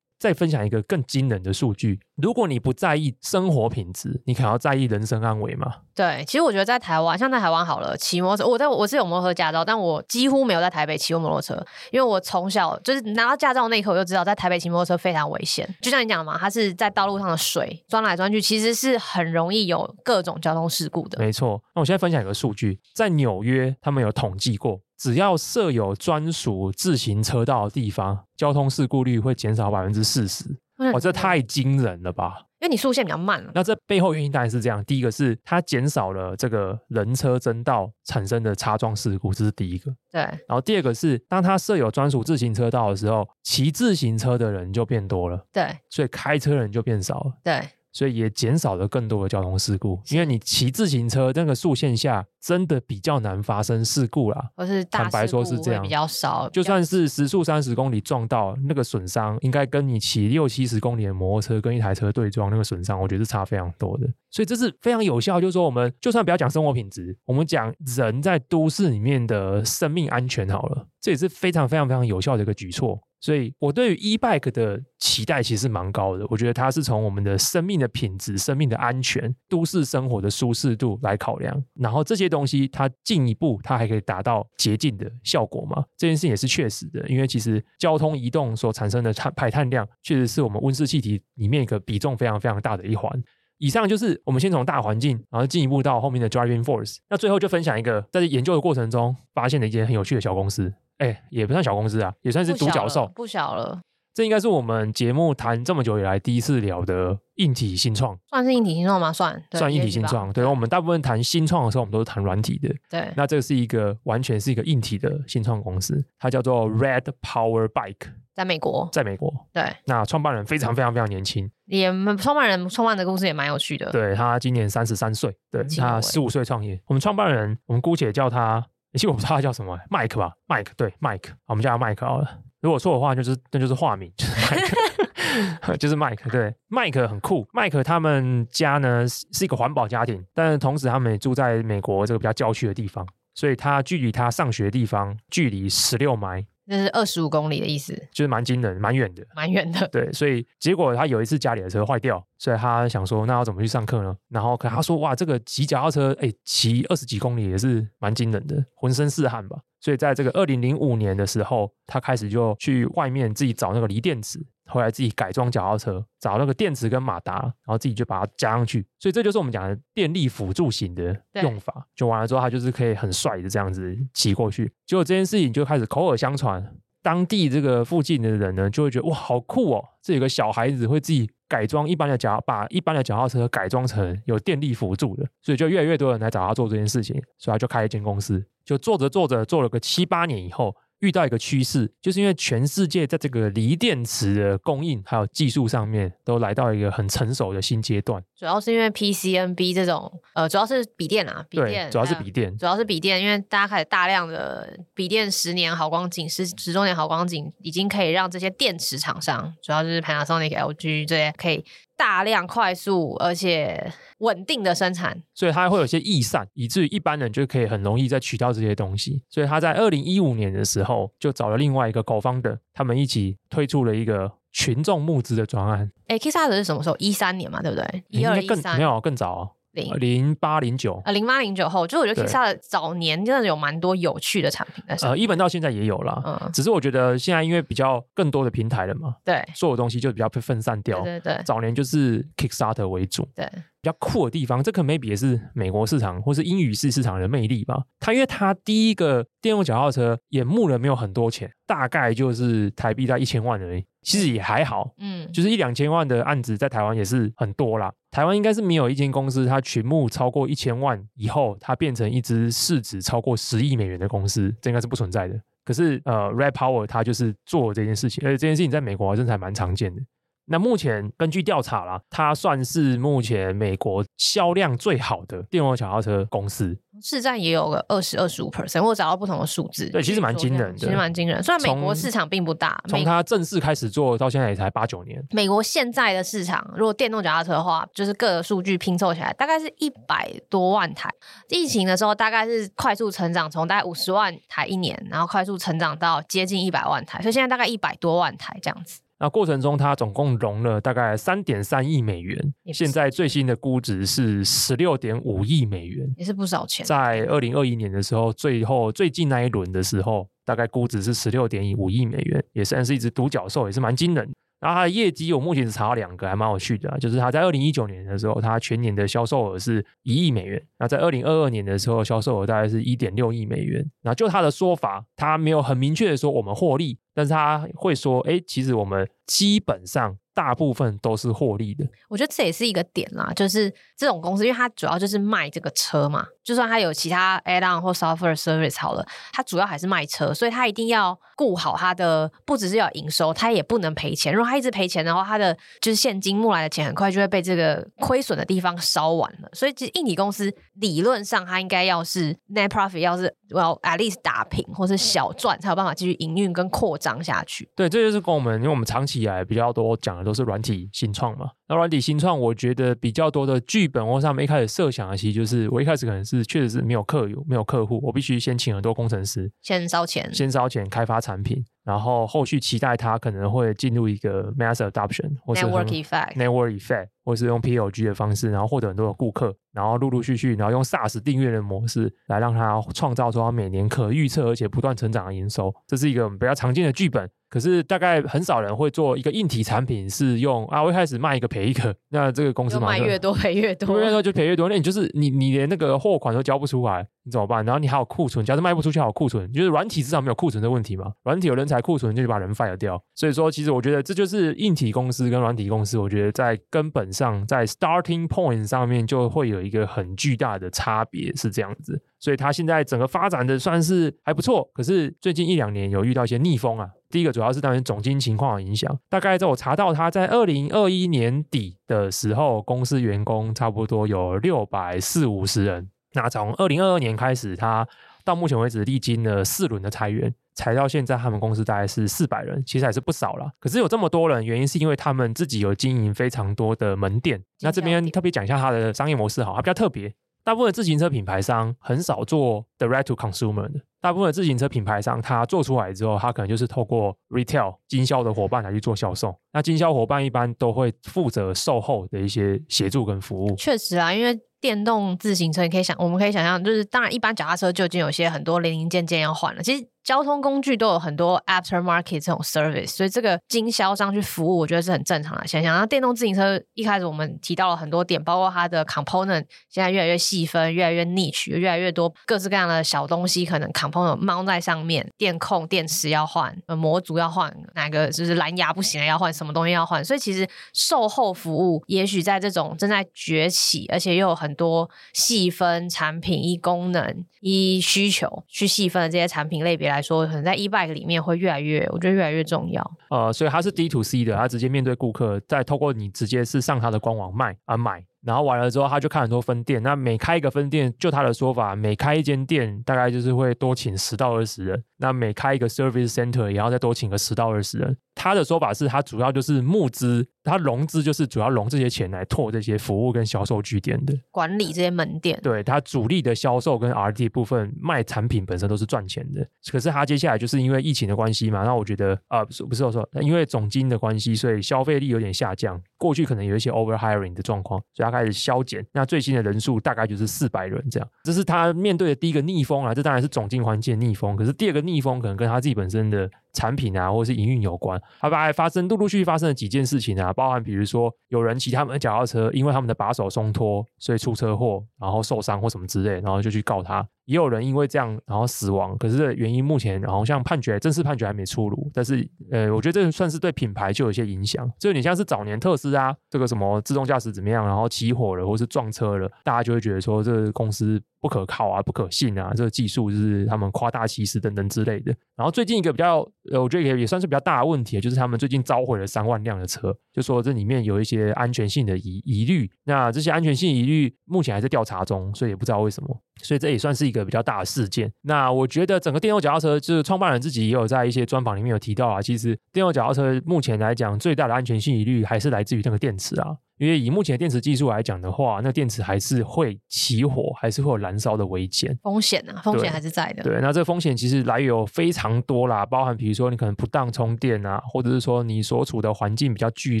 再分享一个更惊人的数据：如果你不在意生活品质，你可能要在意人身安危吗？对，其实我觉得在台湾，像在台湾好了，骑摩托车，我在我是有摩托车驾照，但我几乎没有在台北骑过摩托车，因为我从小就是拿到驾照那一刻，我就知道在台北骑摩托车非常危险。就像你讲的嘛，它是在道路上的水钻来钻去，其实是很容易有各种交通事故的。没错，那我现在分享一个数据，在纽约他们有统计过。只要设有专属自行车道的地方，交通事故率会减少百分之四十。哇，这太惊人了吧！因为你速限比较慢了。那这背后原因当然是这样：第一个是它减少了这个人车争道产生的擦撞事故，这是第一个。对。然后第二个是，当它设有专属自行车道的时候，骑自行车的人就变多了。对。所以开车人就变少了。对。所以也减少了更多的交通事故，因为你骑自行车那个速线下，真的比较难发生事故啦。或是坦白说是这样，比较少。就算是时速三十公里撞到那个损伤，应该跟你骑六七十公里的摩托车跟一台车对撞那个损伤，我觉得是差非常多的。所以这是非常有效，就是说我们就算不要讲生活品质，我们讲人在都市里面的生命安全好了，这也是非常非常非常有效的一个举措。所以我对于 e-bike 的期待其实蛮高的，我觉得它是从我们的生命的品质、生命的安全、都市生活的舒适度来考量，然后这些东西它进一步它还可以达到洁净的效果嘛？这件事情也是确实的，因为其实交通移动所产生的碳排碳量，确实是我们温室气体里面一个比重非常非常大的一环。以上就是我们先从大环境，然后进一步到后面的 driving force。那最后就分享一个在研究的过程中发现的一间很有趣的小公司。哎，也不算小公司啊，也算是独角兽，不小了。这应该是我们节目谈这么久以来第一次聊的硬体新创，算是硬体新创吗？算，算硬体新创。对，我们大部分谈新创的时候，我们都是谈软体的。对，那这个是一个完全是一个硬体的新创公司，它叫做 Red Power Bike，在美国，在美国。对，那创办人非常非常非常年轻，也创办人创办的公司也蛮有趣的。对，他今年三十三岁，对，他十五岁创业。我们创办人，我们姑且叫他。其实我不知道他叫什么，Mike 吧，Mike 对，Mike，我们叫他 Mike 好了。如果错的话，就是那就是化名，就是 Mike，就是 Mike。对，Mike 很酷。Mike 他们家呢是一个环保家庭，但是同时他们也住在美国这个比较郊区的地方，所以他距离他上学的地方距离十六迈。那是二十五公里的意思，就是蛮惊人、蛮远的，蛮远的。对，所以结果他有一次家里的车坏掉，所以他想说，那要怎么去上课呢？然后可他说，哇，这个骑脚踏车，哎，骑二十几公里也是蛮惊人的，浑身是汗吧。所以在这个二零零五年的时候，他开始就去外面自己找那个锂电池。后来自己改装脚踏车，找那个电池跟马达，然后自己就把它加上去，所以这就是我们讲的电力辅助型的用法。就完了之后，他就是可以很帅的这样子骑过去。结果这件事情就开始口耳相传，当地这个附近的人呢，就会觉得哇，好酷哦！这有个小孩子会自己改装一般的脚，把一般的脚踏车改装成有电力辅助的，所以就越来越多人来找他做这件事情，所以他就开了一间公司，就做着做着做了个七八年以后。遇到一个趋势，就是因为全世界在这个锂电池的供应还有技术上面都来到一个很成熟的新阶段。主要是因为 PCNB 这种，呃，主要是笔电啊，笔电，主要是笔电，主要是笔电，因为大家开始大量的笔电十年好光景，十十周年好光景，已经可以让这些电池厂商，主要就是 Panasonic、LG 这些可以。大量、快速而且稳定的生产，所以它会有些易散，以至于一般人就可以很容易再取到这些东西。所以他在二零一五年的时候，就找了另外一个 co-founder，他们一起推出了一个群众募资的专案。哎，Kickstarter 是什么时候？一三年嘛，对不对？一二一三没有更早哦。零零八零九啊，零八零九后，就我觉得 Kickstarter 早年真的有蛮多有趣的产品的。呃，一本到现在也有啦，嗯，只是我觉得现在因为比较更多的平台了嘛，对，所有东西就比较被分散掉。对对对，早年就是 Kickstarter 为主，对，比较酷的地方，这可 maybe 也是美国市场或是英语系市场的魅力吧。它因为它第一个电动脚踏车也募了没有很多钱，大概就是台币在一千万而已。其实也还好，嗯，就是一两千万的案子在台湾也是很多啦。台湾应该是没有一间公司，它群募超过一千万以后，它变成一支市值超过十亿美元的公司，这应该是不存在的。可是呃，Red Power 它就是做这件事情，而且这件事情在美国真的还蛮常见的。那目前根据调查啦，它算是目前美国销量最好的电动脚踏车公司，市占也有个二十二十五 percent，我找到不同的数字。对，其实蛮惊人的，其实蛮惊人。虽然美国市场并不大，从它正式开始做到现在也才八九年。美国现在的市场，如果电动脚踏车的话，就是各个数据拼凑起来，大概是一百多万台。疫情的时候，大概是快速成长，从大概五十万台一年，然后快速成长到接近一百万台，所以现在大概一百多万台这样子。那过程中，它总共融了大概三点三亿美元，现在最新的估值是十六点五亿美元，也是不少钱。在二零二一年的时候，最后最近那一轮的时候，大概估值是十六点五亿美元，也算是一只独角兽，也是蛮惊人。然后它的业绩，我目前只查到两个，还蛮有趣的，啊就是它在二零一九年的时候，它全年的销售额是一亿美元；那在二零二二年的时候，销售额大概是一点六亿美元。那就他的说法，他没有很明确的说我们获利，但是他会说，哎，其实我们基本上大部分都是获利的。我觉得这也是一个点啦，就是这种公司，因为它主要就是卖这个车嘛，就算它有其他 add-on 或 software service 好了，它主要还是卖车，所以它一定要顾好它的，不只是要营收，它也不能赔钱。如果它一直赔钱的话，它的就是现金募来的钱很快就会被这个亏损的地方烧完了。所以其实印尼公司理论上它应该要是 net profit 要是 well at least 打平或是小赚，才有办法继续营运跟扩张下去。对，这就是跟我们，因为我们长期以来比较多讲的都是软体新创嘛。那软体新创，我觉得比较多的剧本或是他们一开始设想的，其实就是我一开始可能是确实是没有客有没有客户，我必须先请很多工程师，先烧钱，先烧钱开发产品。然后后续期待它可能会进入一个 mass adoption，或是 network effect，network network effect，或是用 PLG 的方式，然后获得很多的顾客，然后陆陆续续，然后用 SaaS 订阅的模式来让它创造出它每年可预测而且不断成长的营收，这是一个比较常见的剧本。可是大概很少人会做一个硬体产品，是用啊，我一开始卖一个赔一个，那这个公司卖越多赔越多，越多就赔越多，那你就是你你连那个货款都交不出来，你怎么办？然后你还有库存，假设卖不出去还有库存，就是软体至少没有库存的问题嘛，软体有人才库存就把人 fire 掉。所以说，其实我觉得这就是硬体公司跟软体公司，我觉得在根本上在 starting point 上面就会有一个很巨大的差别，是这样子。所以它现在整个发展的算是还不错，可是最近一两年有遇到一些逆风啊。第一个主要是当然总经情况的影响，大概在我查到他在二零二一年底的时候，公司员工差不多有六百四五十人。那从二零二二年开始，他到目前为止历经了四轮的裁员，裁到现在他们公司大概是四百人，其实还是不少了。可是有这么多人，原因是因为他们自己有经营非常多的门店。那这边特别讲一下他的商业模式，好，它比较特别。大部分的自行车品牌商很少做 direct to consumer 的，大部分的自行车品牌商，它做出来之后，它可能就是透过 retail 经销的伙伴来去做销售。那经销伙伴一般都会负责售后的一些协助跟服务。确实啊，因为电动自行车，你可以想，我们可以想象，就是当然一般脚踏车就已经有些很多零零件件要换了。其实。交通工具都有很多 aftermarket 这种 service，所以这个经销商去服务，我觉得是很正常的现象。然后电动自行车一开始我们提到了很多点，包括它的 component 现在越来越细分，越来越 niche，越来越多各式各样的小东西，可能 component 猫在上面，电控、电池要换，模组要换，哪个就是蓝牙不行了要换，什么东西要换。所以其实售后服务也许在这种正在崛起，而且又有很多细分产品、一功能、一需求去细分的这些产品类别来说，可能在 e-bike 里面会越来越，我觉得越来越重要。呃，所以它是 D to C 的，它直接面对顾客，再透过你直接是上它的官网卖啊买。然后完了之后，他就开很多分店。那每开一个分店，就他的说法，每开一间店大概就是会多请十到二十人。那每开一个 service center，也要再多请个十到二十人。他的说法是他主要就是募资，他融资就是主要融这些钱来拓这些服务跟销售据点的管理这些门店。对，他主力的销售跟 R&D 部分卖产品本身都是赚钱的。可是他接下来就是因为疫情的关系嘛，那我觉得啊、呃，不是不是我说，因为总金的关系，所以消费力有点下降。过去可能有一些 over hiring 的状况，所以他开始削减。那最新的人数大概就是四百人这样，这是他面对的第一个逆风啊。这当然是总金环境的逆风，可是第二个逆逆风可能跟他自己本身的产品啊，或者是营运有关。他把还发生陆陆续续发生了几件事情啊，包含比如说有人骑他们的脚踏车，因为他们的把手松脱，所以出车祸，然后受伤或什么之类，然后就去告他。也有人因为这样然后死亡，可是这原因目前好像判决正式判决还没出炉。但是呃，我觉得这算是对品牌就有一些影响。就你像是早年特斯拉这个什么自动驾驶怎么样，然后起火了或是撞车了，大家就会觉得说这个公司。不可靠啊，不可信啊，这个技术就是他们夸大其词等等之类的。然后最近一个比较，呃，我觉得也也算是比较大的问题，就是他们最近召回了三万辆的车，就说这里面有一些安全性的疑疑虑。那这些安全性疑虑目前还在调查中，所以也不知道为什么。所以这也算是一个比较大的事件。那我觉得整个电动脚踏车，就是创办人自己也有在一些专访里面有提到啊，其实电动脚踏车目前来讲最大的安全性疑虑还是来自于那个电池啊。因为以目前的电池技术来讲的话，那电池还是会起火，还是会有燃烧的危险。风险啊，风险还是在的。对，那这个风险其实来源有非常多啦，包含比如说你可能不当充电啊，或者是说你所处的环境比较剧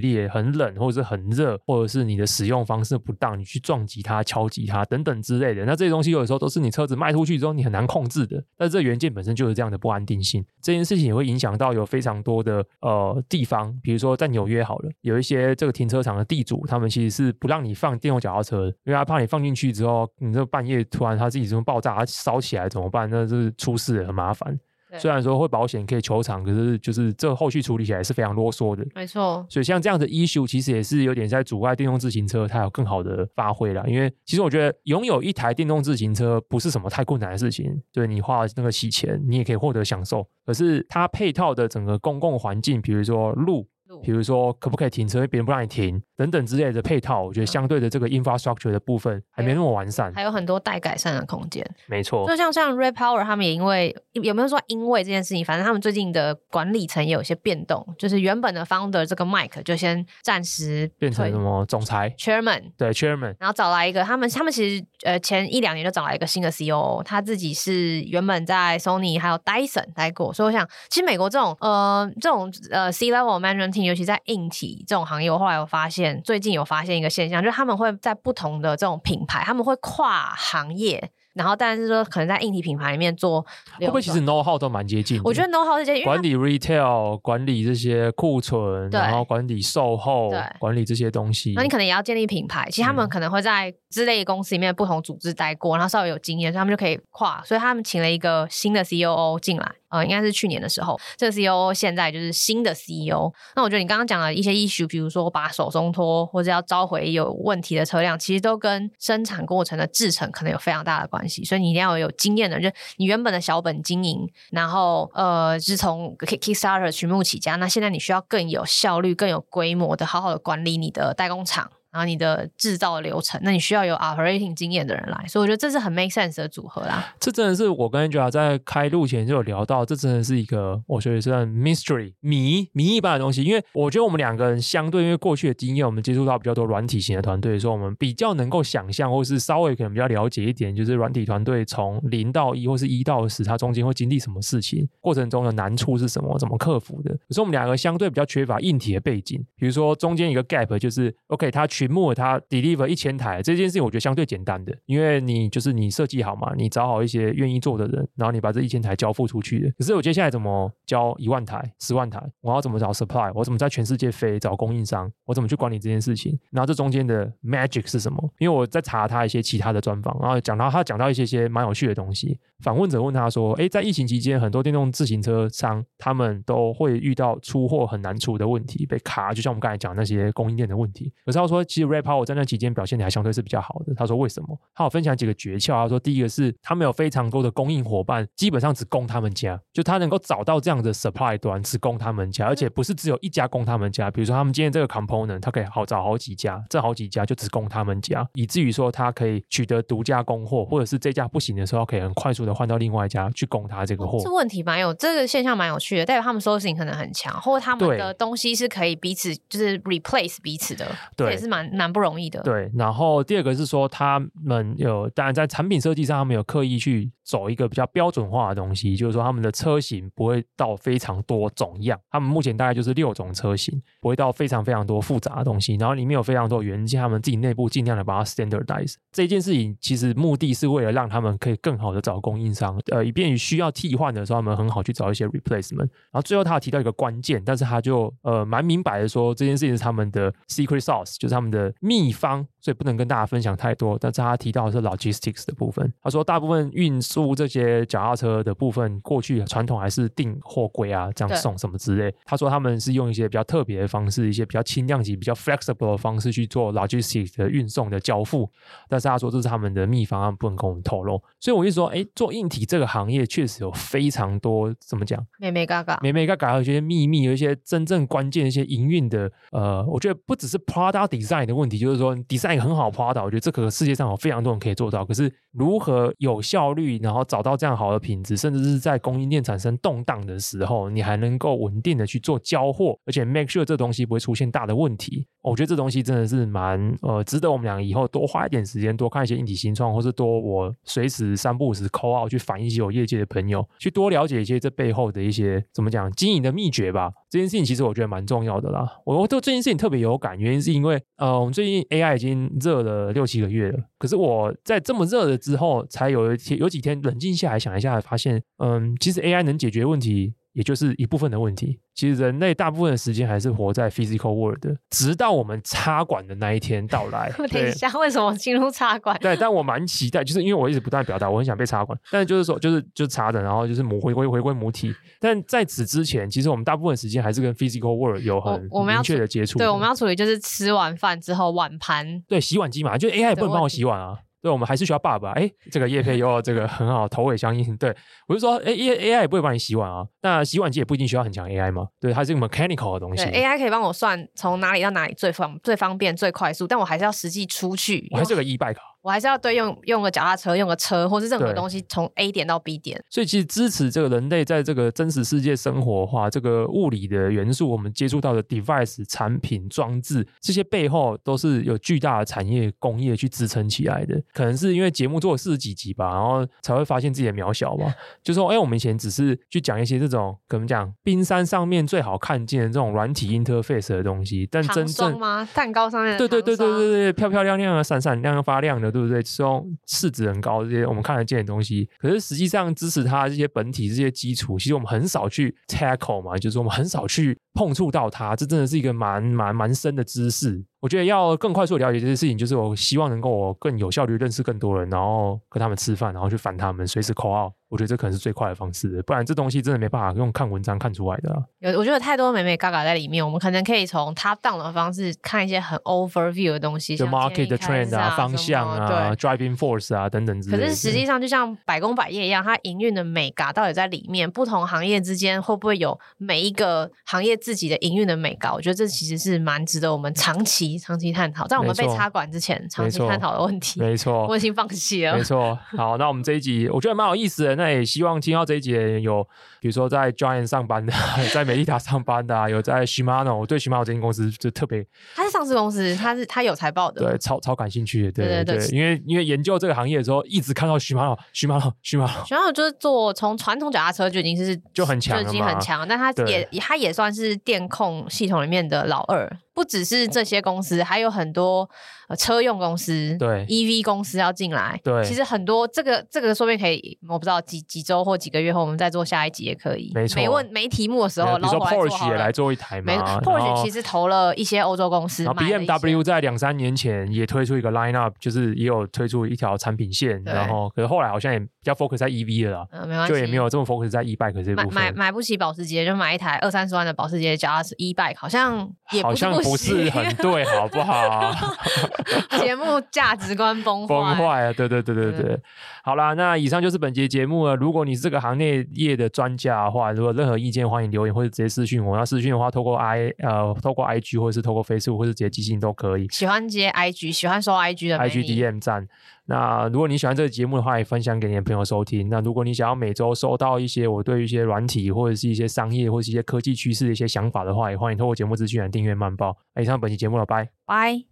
烈，很冷或者是很热，或者是你的使用方式不当，你去撞击它、敲击它等等之类的。那这些东西有的时候都是你车子卖出去之后你很难控制的。但是这元件本身就是这样的不安定性，这件事情也会影响到有非常多的呃地方，比如说在纽约好了，有一些这个停车场的地主，他们其实是不。让你放电动脚踏车，因为他怕你放进去之后，你这半夜突然他自己这么爆炸，它烧起来怎么办？那是出事了，很麻烦。虽然说会保险可以求偿，可是就是这后续处理起来是非常啰嗦的。没错。所以像这样的 issue 其实也是有点在阻碍电动自行车它有更好的发挥了。因为其实我觉得拥有一台电动自行车不是什么太困难的事情，对你花那个洗钱，你也可以获得享受。可是它配套的整个公共环境，比如说路。比如说，可不可以停车？别人不让你停，等等之类的配套，我觉得相对的这个 infrastructure 的部分还没那么完善，还有很多待改善的空间。没错，就像像 Red Power 他们也因为有没有说因为这件事情，反正他们最近的管理层也有些变动，就是原本的 founder 这个 Mike 就先暂时变成什么总裁？Chairman，对 Chairman，然后找来一个他们他们其实呃前一两年就找来一个新的 CEO，他自己是原本在 Sony 还有 Dyson 待过，所以我想其实美国这种呃这种呃 C level management team，尤其在硬体。这种行业，我后来我发现，最近有发现一个现象，就是他们会在不同的这种品牌，他们会跨行业。然后，但是说可能在硬体品牌里面做，会不会其实 know how 都蛮接近？我觉得 know how 这些，管理 retail，管理这些库存，然后管理售后，管理这些东西。那你可能也要建立品牌，其实他们可能会在之类公司里面不同组织待过，然后稍微有经验，所以他们就可以跨。所以他们请了一个新的 COO 进来，呃，应该是去年的时候，这个 COO 现在就是新的 CEO。那我觉得你刚刚讲的一些 issue，比如说把手松脱，或者要召回有问题的车辆，其实都跟生产过程的制程可能有非常大的关系，所以你一定要有经验的人，就你原本的小本经营，然后呃，是从 Kickstarter 群募起家，那现在你需要更有效率、更有规模的，好好的管理你的代工厂。然后你的制造流程，那你需要有 operating 经验的人来，所以我觉得这是很 make sense 的组合啦。这真的是我跟 Angela 在开录前就有聊到，这真的是一个我觉得是很 mystery 谜谜一般的东西。因为我觉得我们两个人相对，因为过去的经验，我们接触到比较多软体型的团队，所以我们比较能够想象，或是稍微可能比较了解一点，就是软体团队从零到一或是一到十，它中间会经历什么事情，过程中的难处是什么，怎么克服的。可是我们两个相对比较缺乏硬体的背景，比如说中间一个 gap 就是 OK，它群募了它 deliver 一千台这件事情，我觉得相对简单的，因为你就是你设计好嘛，你找好一些愿意做的人，然后你把这一千台交付出去的。可是我接下来怎么交一万台、十万台？我要怎么找 supply？我怎么在全世界飞找供应商？我怎么去管理这件事情？然后这中间的 magic 是什么？因为我在查他一些其他的专访，然后讲到他讲到一些些蛮有趣的东西。访问者问他说：“诶，在疫情期间，很多电动自行车商他们都会遇到出货很难出的问题，被卡，就像我们刚才讲那些供应链的问题。可是他说，其实 Red Power 在那期间表现的还相对是比较好的。他说为什么？他有分享几个诀窍。他说第一个是他们有非常多的供应伙伴，基本上只供他们家，就他能够找到这样的 supply 端只供他们家，而且不是只有一家供他们家。比如说他们今天这个 component，他可以好找好几家，这好几家就只供他们家，以至于说他可以取得独家供货，或者是这家不行的时候，可以很快速的换到另外一家。去供他这个货，哦，这问题蛮有这个现象蛮有趣的，代表他们 sourcing 可能很强，或者他们的东西是可以彼此就是 replace 彼此的，对，也是蛮蛮不容易的。对，然后第二个是说他们有，当然在产品设计上，他们有刻意去走一个比较标准化的东西，就是说他们的车型不会到非常多种样，他们目前大概就是六种车型，不会到非常非常多复杂的东西，然后里面有非常多元件，他们自己内部尽量的把它 standardize。这件事情其实目的是为了让他们可以更好的找供应商，呃，以便于。需要替换的时候，他们很好去找一些 replacement。然后最后他提到一个关键，但是他就呃蛮明白的说，这件事情是他们的 secret sauce，就是他们的秘方，所以不能跟大家分享太多。但是他提到的是 logistics 的部分。他说大部分运输这些脚踏车的部分，过去传统还是订货柜啊这样送什么之类。他说他们是用一些比较特别的方式，一些比较轻量级、比较 flexible 的方式去做 logistics 的运送的交付。但是他说这是他们的秘方，他们不能跟我们透露。所以我就说，哎，做硬体这个行业。确实有非常多怎么讲，眉眉角角，眉眉角角，有一些秘密，有一些真正关键的一些营运的，呃，我觉得不只是 product design 的问题，就是说 design 很好 product，我觉得这个世界上有非常多人可以做到，可是如何有效率，然后找到这样好的品质，甚至是在供应链产生动荡的时候，你还能够稳定的去做交货，而且 make sure 这东西不会出现大的问题。我觉得这东西真的是蛮呃值得我们俩以后多花一点时间，多看一些硬体新创，或是多我随时三不五时 call out 去反映一些我业界的朋友，去多了解一些这背后的一些怎么讲经营的秘诀吧。这件事情其实我觉得蛮重要的啦。我对这件事情特别有感，原因是因为呃我们最近 AI 已经热了六七个月了，可是我在这么热了之后，才有一天有几天冷静下来想一下，发现嗯其实 AI 能解决问题。也就是一部分的问题。其实人类大部分的时间还是活在 physical world 的，直到我们插管的那一天到来。等一下，为什么进入插管？对，但我蛮期待，就是因为我一直不断表达，我很想被插管，但是就是说，就是就插着，然后就是母回归回归母体。但在此之前，其实我们大部分时间还是跟 physical world 有很明确的接触。对，我们要处理就是吃完饭之后碗盘。对，洗碗机嘛，就 AI 也不能帮我洗碗啊。对，我们还是需要爸爸。哎，这个叶配又这个很好，头尾相应。对，我就说，哎，A AI 也不会帮你洗碗啊。那洗碗机也不一定需要很强 AI 嘛。对，它是一个 mechanical 的东西。AI 可以帮我算从哪里到哪里最方最方便最快速，但我还是要实际出去。我还是个 e-bike。我还是要对用用个脚踏车，用个车，或是任何东西从 A 点到 B 点。所以其实支持这个人类在这个真实世界生活化，这个物理的元素，我们接触到的 device 产品装置，这些背后都是有巨大的产业工业去支撑起来的。可能是因为节目做了四十几集吧，然后才会发现自己的渺小吧。就说，哎，我们以前只是去讲一些这种，怎么讲，冰山上面最好看见的这种软体 interface 的东西，但真正吗？蛋糕上面的对对对对对对，漂漂亮亮的，闪闪亮亮发亮的，对不对？这种市值很高，这些我们看得见的东西，可是实际上支持它这些本体这些基础，其实我们很少去 tackle 嘛，就是我们很少去碰触到它，这真的是一个蛮蛮蛮深的知识。我觉得要更快速的了解这些事情，就是我希望能够我更有效率认识更多人，然后跟他们吃饭，然后去烦他们，随时 call out。我觉得这可能是最快的方式，不然这东西真的没办法用看文章看出来的、啊。有，我觉得太多美美嘎嘎在里面，我们可能可以从 top down 的方式看一些很 overview 的东西，就 market 的 trend 啊、方向啊、driving force 啊等等之类的。可是实际上，就像百工百业一样，它营运的美嘎到底在里面，不同行业之间会不会有每一个行业自己的营运的美嘎？我觉得这其实是蛮值得我们长期、长期探讨，在我们被插管之前，长期探讨的问题。没错，我已经放弃了。没错，好，那我们这一集我觉得蛮有意思的。那也希望听到这一集有，比如说在 Giant 上班的，在美利达上班的，有在 Shimano，我对 Shimano 这间公司就特别。它是上市公司，它是它有财报的，对，超超感兴趣的，对对对，对，因为因为研究这个行业的时候，一直看到 Shimano，Shimano，Shimano。Shimano 就是做从传统脚踏车就已经是就很强，就已经很强，但它也它也算是电控系统里面的老二。不只是这些公司，还有很多呃车用公司，对，EV 公司要进来，对，其实很多这个这个说不定可以，我不知道几几周或几个月后，我们再做下一集也可以，没错，没问没题目的时候，比如说 Porsche 也来做一台嘛，没，Porsche 其实投了一些欧洲公司，BMW 在两三年前也推出一个 lineup，就是也有推出一条产品线，然后可是后来好像也比较 focus 在 EV 了啦，嗯，没关系，就也没有这么 focus 在 e-bike 这部分，买买买不起保时捷就买一台二三十万的保时捷，加是 e-bike，好像也好像不是很。对，好不好？节目价值观崩坏，崩坏啊！对对对对对，对，好啦，那以上就是本节节目了。如果你是这个行业业的专家的话，如果任何意见，欢迎留言或者直接私讯我。要私讯的话，透过 i 呃，透过 IG 或者是透过 Facebook 或者直接寄信都可以。喜欢接 IG，喜欢收 IG 的 IG DM 站。那如果你喜欢这个节目的话，也分享给你的朋友收听。那如果你想要每周收到一些我对于一些软体或者是一些商业或者是一些科技趋势的一些想法的话，也欢迎透过节目资讯来订阅慢报。以上本期节目了，拜拜。